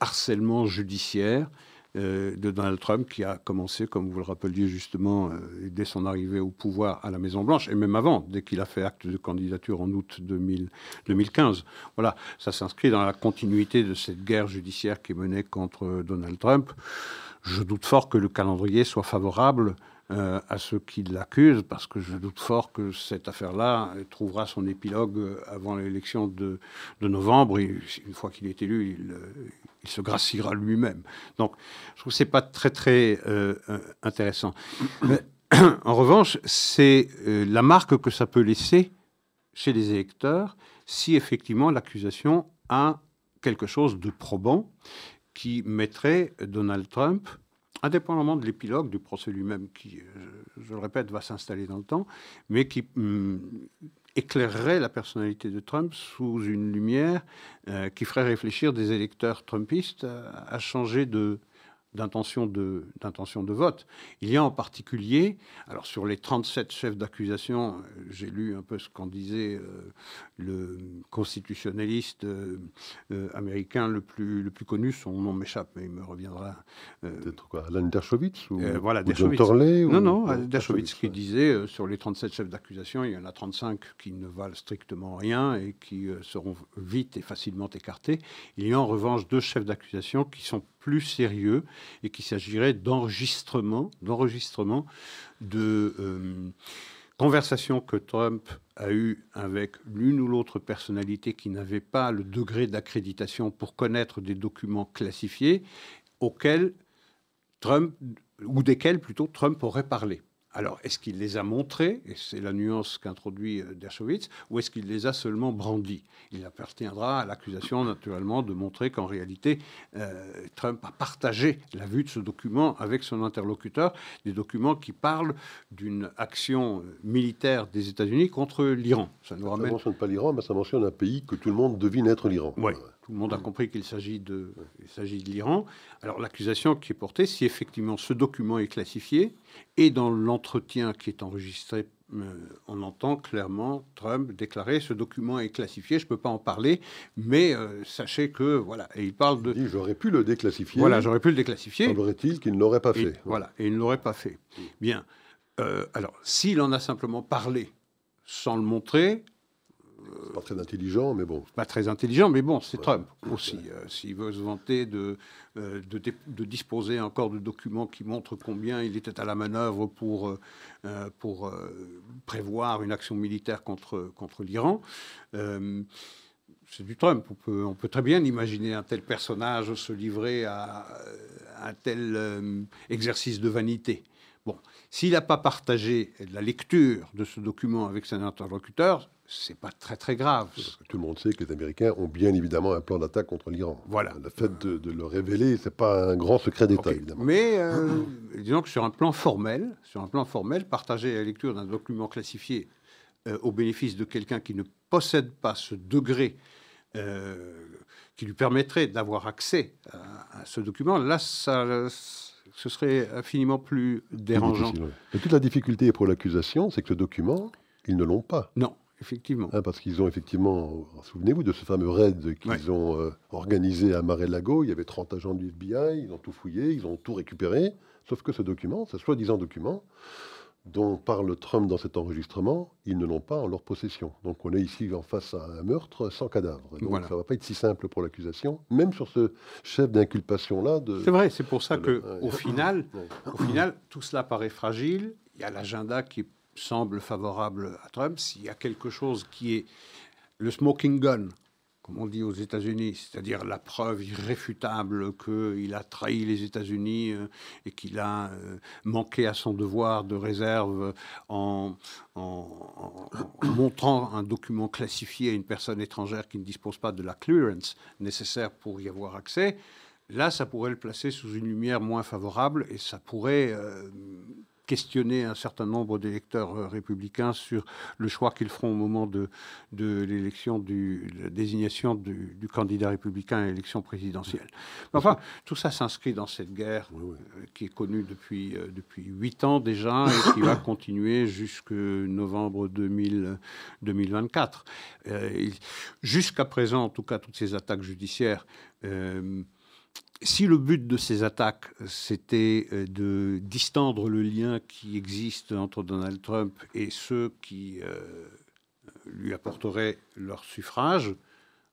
harcèlement judiciaire euh, de Donald Trump, qui a commencé, comme vous le rappeliez justement, euh, dès son arrivée au pouvoir à la Maison-Blanche, et même avant, dès qu'il a fait acte de candidature en août 2015. Voilà, ça s'inscrit dans la continuité de cette guerre judiciaire qui est menée contre Donald Trump. Je doute fort que le calendrier soit favorable euh, à ceux qui l'accusent, parce que je doute fort que cette affaire-là trouvera son épilogue avant l'élection de, novembre. Et une fois qu'il est élu, il, se graciera lui-même. Donc, je trouve que c'est pas très très euh, intéressant. en revanche, c'est euh, la marque que ça peut laisser chez les électeurs si effectivement l'accusation a quelque chose de probant qui mettrait Donald Trump indépendamment de l'épilogue du procès lui-même, qui, je, le répète, va s'installer dans le temps, mais qui hum, éclairerait la personnalité de Trump sous une lumière qui ferait réfléchir des électeurs trumpistes à changer de, d'intention de, de vote. Il y a en particulier, alors sur les 37 chefs d'accusation, euh, j'ai lu un peu ce qu'en disait euh, le constitutionnaliste euh, américain le plus, le plus connu, son nom m'échappe, mais il me reviendra. Peut-être quoi, Alan Dershowitz ou, voilà, Dershowitz. Torley, Non, non, Dershowitz qui disait sur les 37 chefs d'accusation, il y en a 35 qui ne valent strictement rien et qui seront vite et facilement écartés. Il y a en revanche deux chefs d'accusation qui sont plus sérieux et qu'il s'agirait d'enregistrement, d'enregistrement de euh, conversations que Trump a eues avec l'une ou l'autre personnalité qui n'avait pas le degré d'accréditation pour connaître des documents classifiés auxquels Trump, ou desquels plutôt Trump aurait parlé. Alors, est-ce qu'il les a montrés, et c'est la nuance qu'introduit euh, Dershowitz, ou est-ce qu'il les a seulement brandis? Il appartiendra à l'accusation, naturellement, de montrer qu'en réalité, euh, Trump a partagé la vue de ce document avec son interlocuteur, des documents qui parlent d'une action euh, militaire des États-Unis contre l'Iran. Ça ne mentionne pas l'Iran, mais ça mentionne un pays que tout le monde devine être l'Iran. Oui. Tout le monde a compris qu'il s'agit de, l'Iran. Alors l'accusation qui est portée, si effectivement ce document est classifié, et dans l'entretien qui est enregistré, euh, on entend clairement Trump déclarer ce document est classifié, je ne peux pas en parler, mais euh, sachez que voilà. Et il parle de. Il j'aurais pu le déclassifier. Voilà, j'aurais pu le déclassifier. Semblerait-il qu'il ne l'aurait pas fait. voilà, et il ne l'aurait pas fait. Bien. Euh, alors, s'il en a simplement parlé sans le montrer, pas très intelligent, mais bon. Pas très intelligent, mais bon, c'est Trump aussi. Euh, s'il veut se vanter de, euh, de, disposer encore de documents qui montrent combien il était à la manœuvre pour, euh, pour prévoir une action militaire contre, contre l'Iran, c'est du Trump. On peut, on peut très bien imaginer un tel personnage se livrer à, à un tel exercice de vanité. Bon, s'il n'a pas partagé la lecture de ce document avec son interlocuteur, c'est pas très très grave. tout le monde sait que les Américains ont bien évidemment un plan d'attaque contre l'Iran. Voilà. Le fait de, le révéler, c'est pas un grand secret d'État, évidemment. Mais euh, disons que sur un plan formel, sur un plan formel, partager la lecture d'un document classifié euh, au bénéfice de quelqu'un qui ne possède pas ce degré euh, qui lui permettrait d'avoir accès à, ce document, là, ça, ce serait infiniment plus dérangeant. Et toute la difficulté pour l'accusation, c'est que ce document, ils ne l'ont pas. Non effectivement. Hein, parce qu'ils ont effectivement, souvenez-vous de ce fameux raid qu'ils ont euh, organisé à Marais-Lago, il y avait 30 agents du FBI, ils ont tout fouillé, ils ont tout récupéré, sauf que ce document, ce soi-disant document, dont parle Trump dans cet enregistrement, ils ne l'ont pas en leur possession. Donc on est ici en face à un meurtre sans cadavre. Donc ça ne va pas être si simple pour l'accusation, même sur ce chef d'inculpation-là. C'est vrai, c'est pour ça que au final, au final, tout cela paraît fragile. Il y a l'agenda qui est semble favorable à Trump, s'il y a quelque chose qui est le smoking gun, comme on dit aux États-Unis, c'est-à-dire la preuve irréfutable qu'il a trahi les États-Unis euh, et qu'il a euh, manqué à son devoir de réserve en, montrant un document classifié à une personne étrangère qui ne dispose pas de la clearance nécessaire pour y avoir accès, là, ça pourrait le placer sous une lumière moins favorable et ça pourrait euh, questionner un certain nombre d'électeurs euh, républicains sur le choix qu'ils feront au moment de, de l'élection, du, la désignation du, candidat républicain à l'élection présidentielle. enfin, tout ça s'inscrit dans cette guerre euh, qui est connue depuis euh, depuis huit ans déjà et qui va continuer jusque novembre 2000, 2024. Jusqu'à présent, en tout cas, toutes ces attaques judiciaires si le but de ces attaques, c'était euh, de distendre le lien qui existe entre Donald Trump et ceux qui euh, lui apporteraient leur suffrage,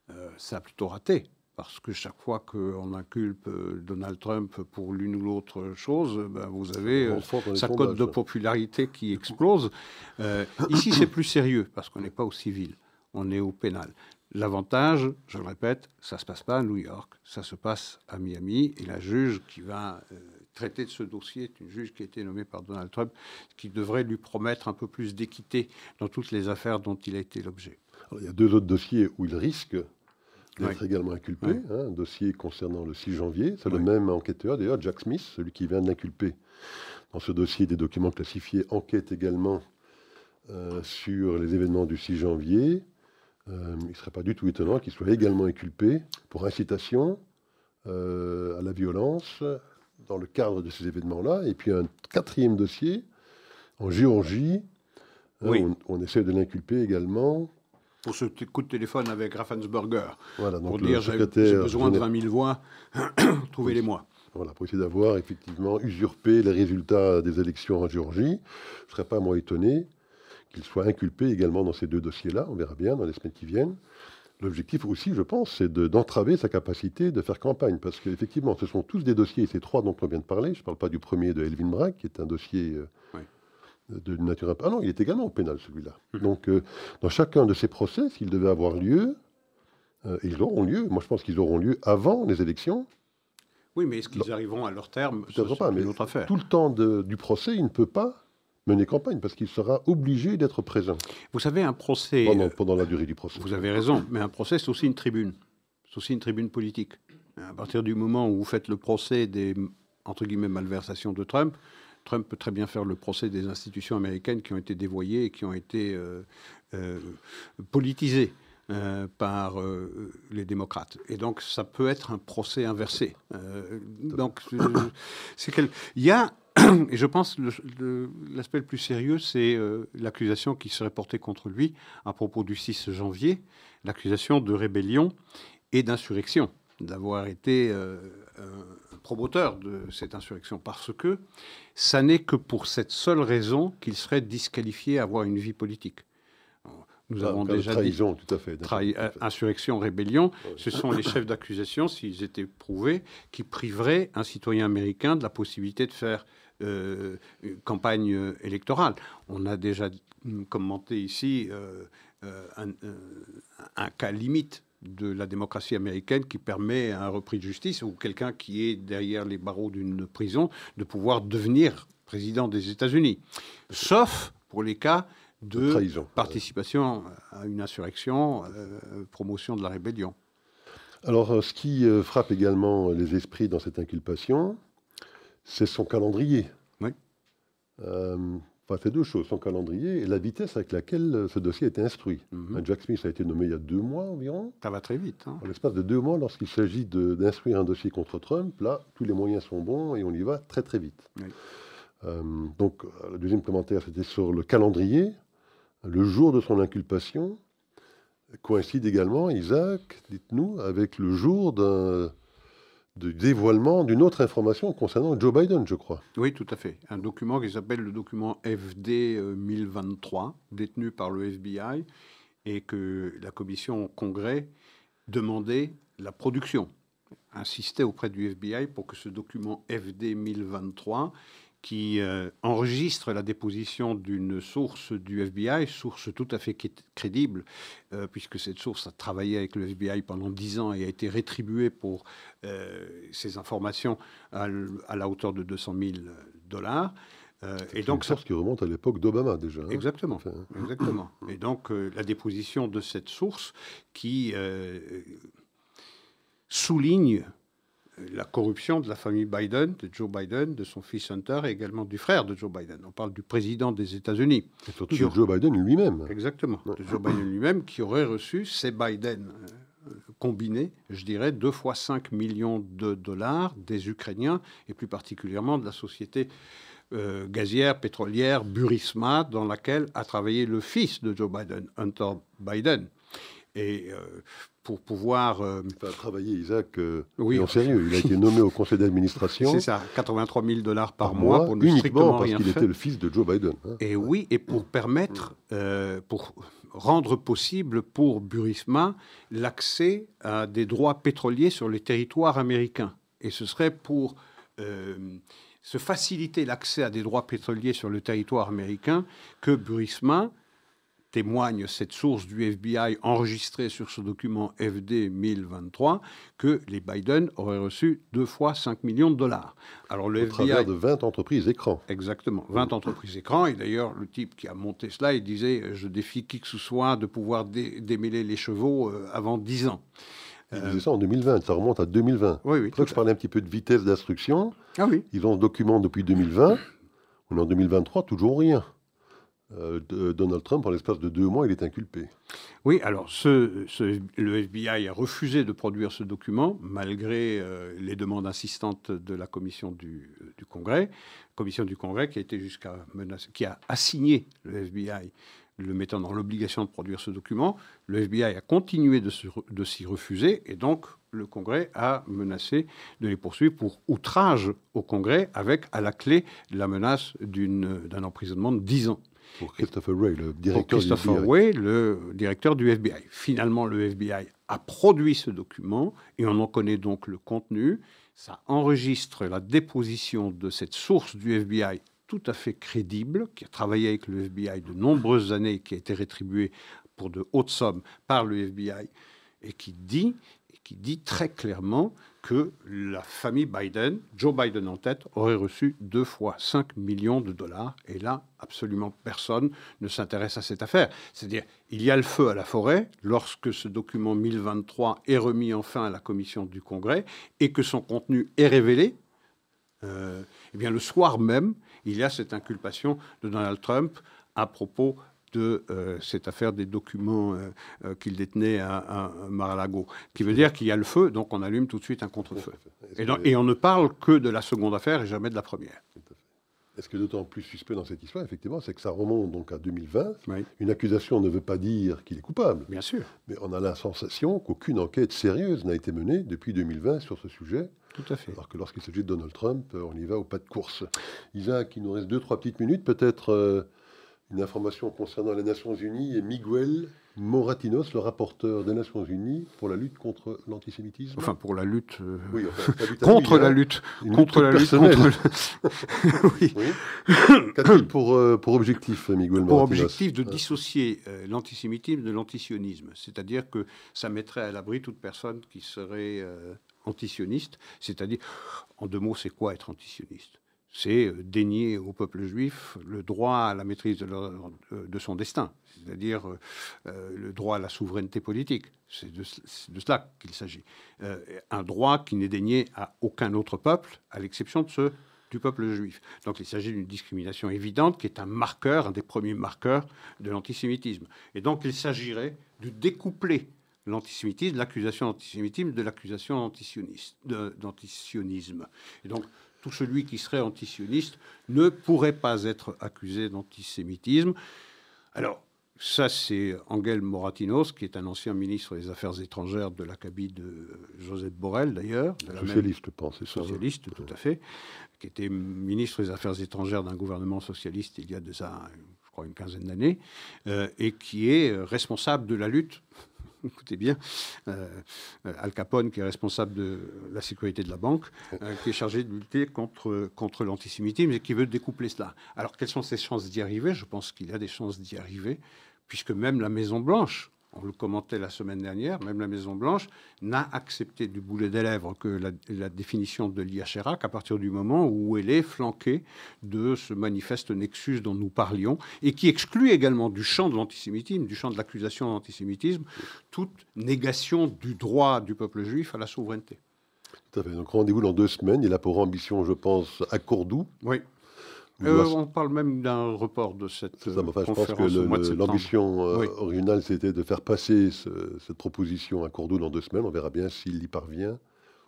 euh, ça a plutôt raté. Parce que chaque fois qu'on inculpe Donald Trump pour l'une ou l'autre chose, ben vous avez sa cote de popularité qui explose. ici, c'est plus sérieux, parce qu'on n'est pas au civil, on est au pénal. L'avantage, je le répète, ça ne se passe pas à New York, ça se passe à Miami. Et la juge qui va euh, traiter de ce dossier est une juge qui a été nommée par Donald Trump, qui devrait lui promettre un peu plus d'équité dans toutes les affaires dont il a été l'objet. Il y a deux autres dossiers où il risque d'être également inculpé. Hein, un dossier concernant le 6 janvier. C'est le même enquêteur, d'ailleurs, Jack Smith, celui qui vient de l'inculper dans ce dossier des documents classifiés, enquête également euh, sur les événements du 6 janvier. Euh, il ne serait pas du tout étonnant qu'il soit également inculpé pour incitation euh, à la violence dans le cadre de ces événements-là. Et puis un quatrième dossier en Géorgie, hein, on, essaie de l'inculper également pour ce coup de téléphone avec Raffensberger. Voilà, donc pour dire j'ai besoin de 20 000 voix, trouvez-les-moi. Voilà, pour essayer d'avoir effectivement usurpé les résultats des élections en Géorgie. Je ne serais pas moins étonné qu'il soit inculpé également dans ces deux dossiers-là. On verra bien dans les semaines qui viennent. L'objectif aussi, je pense, c'est d'entraver sa capacité de faire campagne. Parce qu'effectivement, ce sont tous des dossiers, ces trois dont on vient de parler. Je ne parle pas du premier de Elvin Bragg, qui est un dossier euh, de nature. Ah non, il est également au pénal, celui-là. Mmh. Donc, euh, dans chacun de ces procès, s'ils devaient avoir lieu, euh, ils auront lieu. Moi, je pense qu'ils auront lieu avant les élections. Oui, mais est-ce qu'ils arriveront à leur terme? Peut-être pas, mais autre affaire. tout le temps du procès, il ne peut pas mener campagne parce qu'il sera obligé d'être présent. Vous savez, un procès. Pendant, la durée du procès. Vous avez raison, mais un procès, c'est aussi une tribune. C'est aussi une tribune politique. À partir du moment où vous faites le procès des, entre guillemets, malversations de Trump, Trump peut très bien faire le procès des institutions américaines qui ont été dévoyées et qui ont été euh, euh, politisées. Euh, par les démocrates. Et donc, ça peut être un procès inversé. donc, c'est quel... il y a et je pense que l'aspect le, plus sérieux, c'est euh, l'accusation qui serait portée contre lui à propos du 6 janvier, l'accusation de rébellion et d'insurrection, d'avoir été euh, un promoteur de cette insurrection, parce que ça n'est que pour cette seule raison qu'il serait disqualifié à avoir une vie politique. Nous avons déjà trahison, dit, tout à fait. Euh, insurrection, rébellion, ce sont les chefs d'accusation, s'ils étaient prouvés, qui priveraient un citoyen américain de la possibilité de faire euh, campagne électorale. On a déjà commenté ici euh, euh, un, cas limite de la démocratie américaine qui permet à un repris de justice ou quelqu'un qui est derrière les barreaux d'une prison de pouvoir devenir président des États-Unis. Sauf pour les cas de, participation à une insurrection, promotion de la rébellion. Alors, ce qui frappe également les esprits dans cette inculpation, c'est son calendrier. Oui. Euh, enfin, c'est deux choses, son calendrier et la vitesse avec laquelle euh, ce dossier a été instruit. Mhm. Jack Smith a été nommé il y a deux mois environ. Ça va très vite. Hein. En l'espace de deux mois, lorsqu'il s'agit d'instruire un dossier contre Trump, là, tous les moyens sont bons et on y va très très vite. Euh, donc, le deuxième commentaire, c'était sur le calendrier. Le jour de son inculpation coïncide également, Isaac, dites-nous, avec le jour d'un de dévoilement d'une autre information concernant Joe Biden, je crois. Oui, tout à fait. Un document qui s'appelle le document FD 1023, euh, détenu par le FBI, et que la commission au Congrès demandait la production, insistait auprès du FBI pour que ce document FD 1023 qui euh, enregistre la déposition d'une source du FBI, source tout à fait crédible, euh, puisque cette source a travaillé avec le FBI pendant dix ans et a été rétribuée pour euh, ces informations à, la hauteur de 200 000 dollars. et donc, une source qui remonte à l'époque d'Obama déjà. Hein. exactement, exactement. Et donc la déposition de cette source qui souligne la corruption de la famille Biden, de Joe Biden, de son fils Hunter et également du frère de Joe Biden. On parle du président des États-Unis. Et surtout de Joe Biden lui-même. Exactement, de Joe Biden lui-même qui aurait reçu ces Biden euh, combinés, je dirais, deux fois 5 millions de dollars des Ukrainiens et plus particulièrement de la société euh, gazière, pétrolière, Burisma, dans laquelle a travaillé le fils de Joe Biden, Hunter Biden. Et euh, pour pouvoir. Euh, il a travaillé, Isaac, euh, oui, en sérieux. Il a été nommé au conseil d'administration. C'est ça, 83 000 dollars par, mois, pour ne uniquement parce qu'il était le fils de Joe Biden. Hein. Et oui, et pour permettre, pour rendre possible pour Burisma l'accès à des droits pétroliers sur les territoires américains. Et ce serait pour se faciliter l'accès à des droits pétroliers sur le territoire américain que Burisma témoigne cette source du FBI enregistrée sur ce document FD 1023 que les Biden auraient reçu deux fois 5 millions de dollars. Alors le Au FBI travers de 20 entreprises écrans. Exactement, 20 entreprises écrans. Et d'ailleurs, le type qui a monté cela, il disait je défie qui que ce soit de pouvoir démêler les chevaux euh, avant 10 ans. Il disait ça en 2020, ça remonte à 2020. Oui, oui. Que je parlais un petit peu de vitesse d'instruction. Ah oui. Ils ont ce document depuis 2020. On est en 2023, toujours rien. Euh, de- Donald Trump, en l'espace de deux mois, il est inculpé. Oui, alors le FBI a refusé de produire ce document malgré euh, les demandes insistantes de la commission du, Congrès, commission du Congrès qui a été jusqu'à menacer, qui a assigné le FBI le mettant dans l'obligation de produire ce document. Le FBI a continué de s'y refuser et donc le Congrès a menacé de les poursuivre pour outrage au Congrès avec à la clé la menace d'un emprisonnement de 10 ans Pour Christopher Wray, le pour directeur du Christopher FBI. Wray, le directeur du FBI. Finalement, le FBI a produit ce document et on en connaît donc le contenu. Ça enregistre la déposition de cette source du FBI tout à fait crédible, qui a travaillé avec le FBI de nombreuses années, qui a été rétribué pour de hautes sommes par le FBI, et qui dit, et qui dit très clairement que la famille Biden, Joe Biden en tête, aurait reçu deux fois 5 millions de dollars. Et là, absolument personne ne s'intéresse à cette affaire. C'est-à-dire, il y a le feu à la forêt lorsque ce document 1023 est remis enfin à la commission du Congrès et que son contenu est révélé. euh, eh bien, le soir même, il y a cette inculpation de Donald Trump à propos de euh, cette affaire des documents euh, euh, qu'il détenait à, à Mar-a-Lago, qui veut dire qu'il y a le feu, donc on allume tout de suite un contre-feu. Et, on ne parle que de la seconde affaire et jamais de la première. Est-ce que d'autant plus suspect dans cette histoire, effectivement, c'est que ça remonte donc à 2020. Oui, Une accusation ne veut pas dire qu'il est coupable, bien sûr, mais on a la sensation qu'aucune enquête sérieuse n'a été menée depuis 2020 sur ce sujet, tout à fait. alors que lorsqu'il s'agit de Donald Trump, on y va au pas de course. Isaac, il nous reste deux, trois petites minutes, peut-être euh, une information concernant les Nations Unies et Miguel Moratinos, le rapporteur des Nations Unies pour la lutte contre l'antisémitisme. Enfin, pour la lutte euh, oui, enfin, lutte contre lui, la hein, lutte, une contre la lutte contre. oui. Oui. Qu'a-t-il pour, euh, pour objectif, Miguel Pour Moratinos objectif de dissocier euh, l'antisémitisme de l'antisionisme. C'est-à-dire que ça mettrait à l'abri toute personne qui serait antisioniste. C'est-à-dire, en deux mots, c'est quoi être antisioniste? C'est euh, dénier au peuple juif le droit à la maîtrise de, euh, son destin, c'est-à-dire euh, le droit à la souveraineté politique. C'est de, cela qu'il s'agit. Un droit qui n'est dénié à aucun autre peuple, à l'exception de ceux du peuple juif. Donc il s'agit d'une discrimination évidente qui est un marqueur, un des premiers marqueurs de l'antisémitisme. Et donc il s'agirait de découpler l'antisémitisme, l'accusation d'antisémitisme de l'accusation d'antisionisme. Et donc tout celui qui serait antisioniste ne pourrait pas être accusé d'antisémitisme. Alors, ça, c'est Angel Moratinos, qui est un ancien ministre des Affaires étrangères de l'acabit de Joseph Borrell, d'ailleurs. Socialiste, je pense, c'est ça. hein. socialiste, tout à fait, qui était ministre des Affaires étrangères d'un gouvernement socialiste il y a ça, je crois, une quinzaine d'années, euh, et qui est responsable de la lutte. Écoutez bien, euh, Al Capone, qui est responsable de la sécurité de la banque, euh, qui est chargé de lutter contre, l'antisémitisme et qui veut découpler cela. Alors, quelles sont ses chances d'y arriver? Je pense qu'il a des chances d'y arriver, puisque même la Maison-Blanche, on le commentait la semaine dernière, même la Maison-Blanche n'a accepté du boulet des lèvres que la, la définition de l'IHRA qu'à partir du moment où elle est flanquée de ce manifeste nexus dont nous parlions et qui exclut également du champ de l'antisémitisme, du champ de l'accusation d'antisémitisme, toute négation du droit du peuple juif à la souveraineté. Tout à fait. Donc rendez-vous dans deux semaines. Il a pour ambition, je pense, à Cordoue. Oui. Euh, on parle même d'un report de cette ça, enfin, je pense que conférence de l'ambition euh, Oui. originale, c'était de faire passer ce- cette proposition à Cordoue dans deux semaines. On verra bien s'il y parvient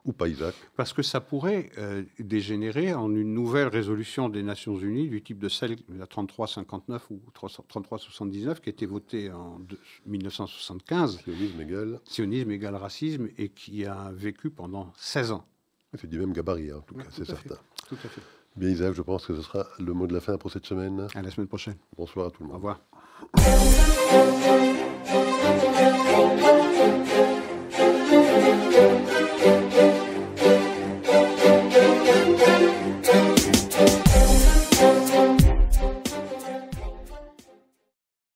ou pas, Isaac. Parce que ça pourrait euh, dégénérer en une nouvelle résolution des Nations Unies du type de celle, la 3359 ou 300 3379, qui a été votée en deux- 1975, Sionisme égal. sionisme égale racisme, et qui a vécu pendant 16 ans. C'est du même gabarit, hein, en tout cas, c'est fait. certain. Tout à fait. Bien, Isaac, je pense que ce sera le mot de la fin pour cette semaine. À la semaine prochaine. Bonsoir à tout le Au monde. revoir.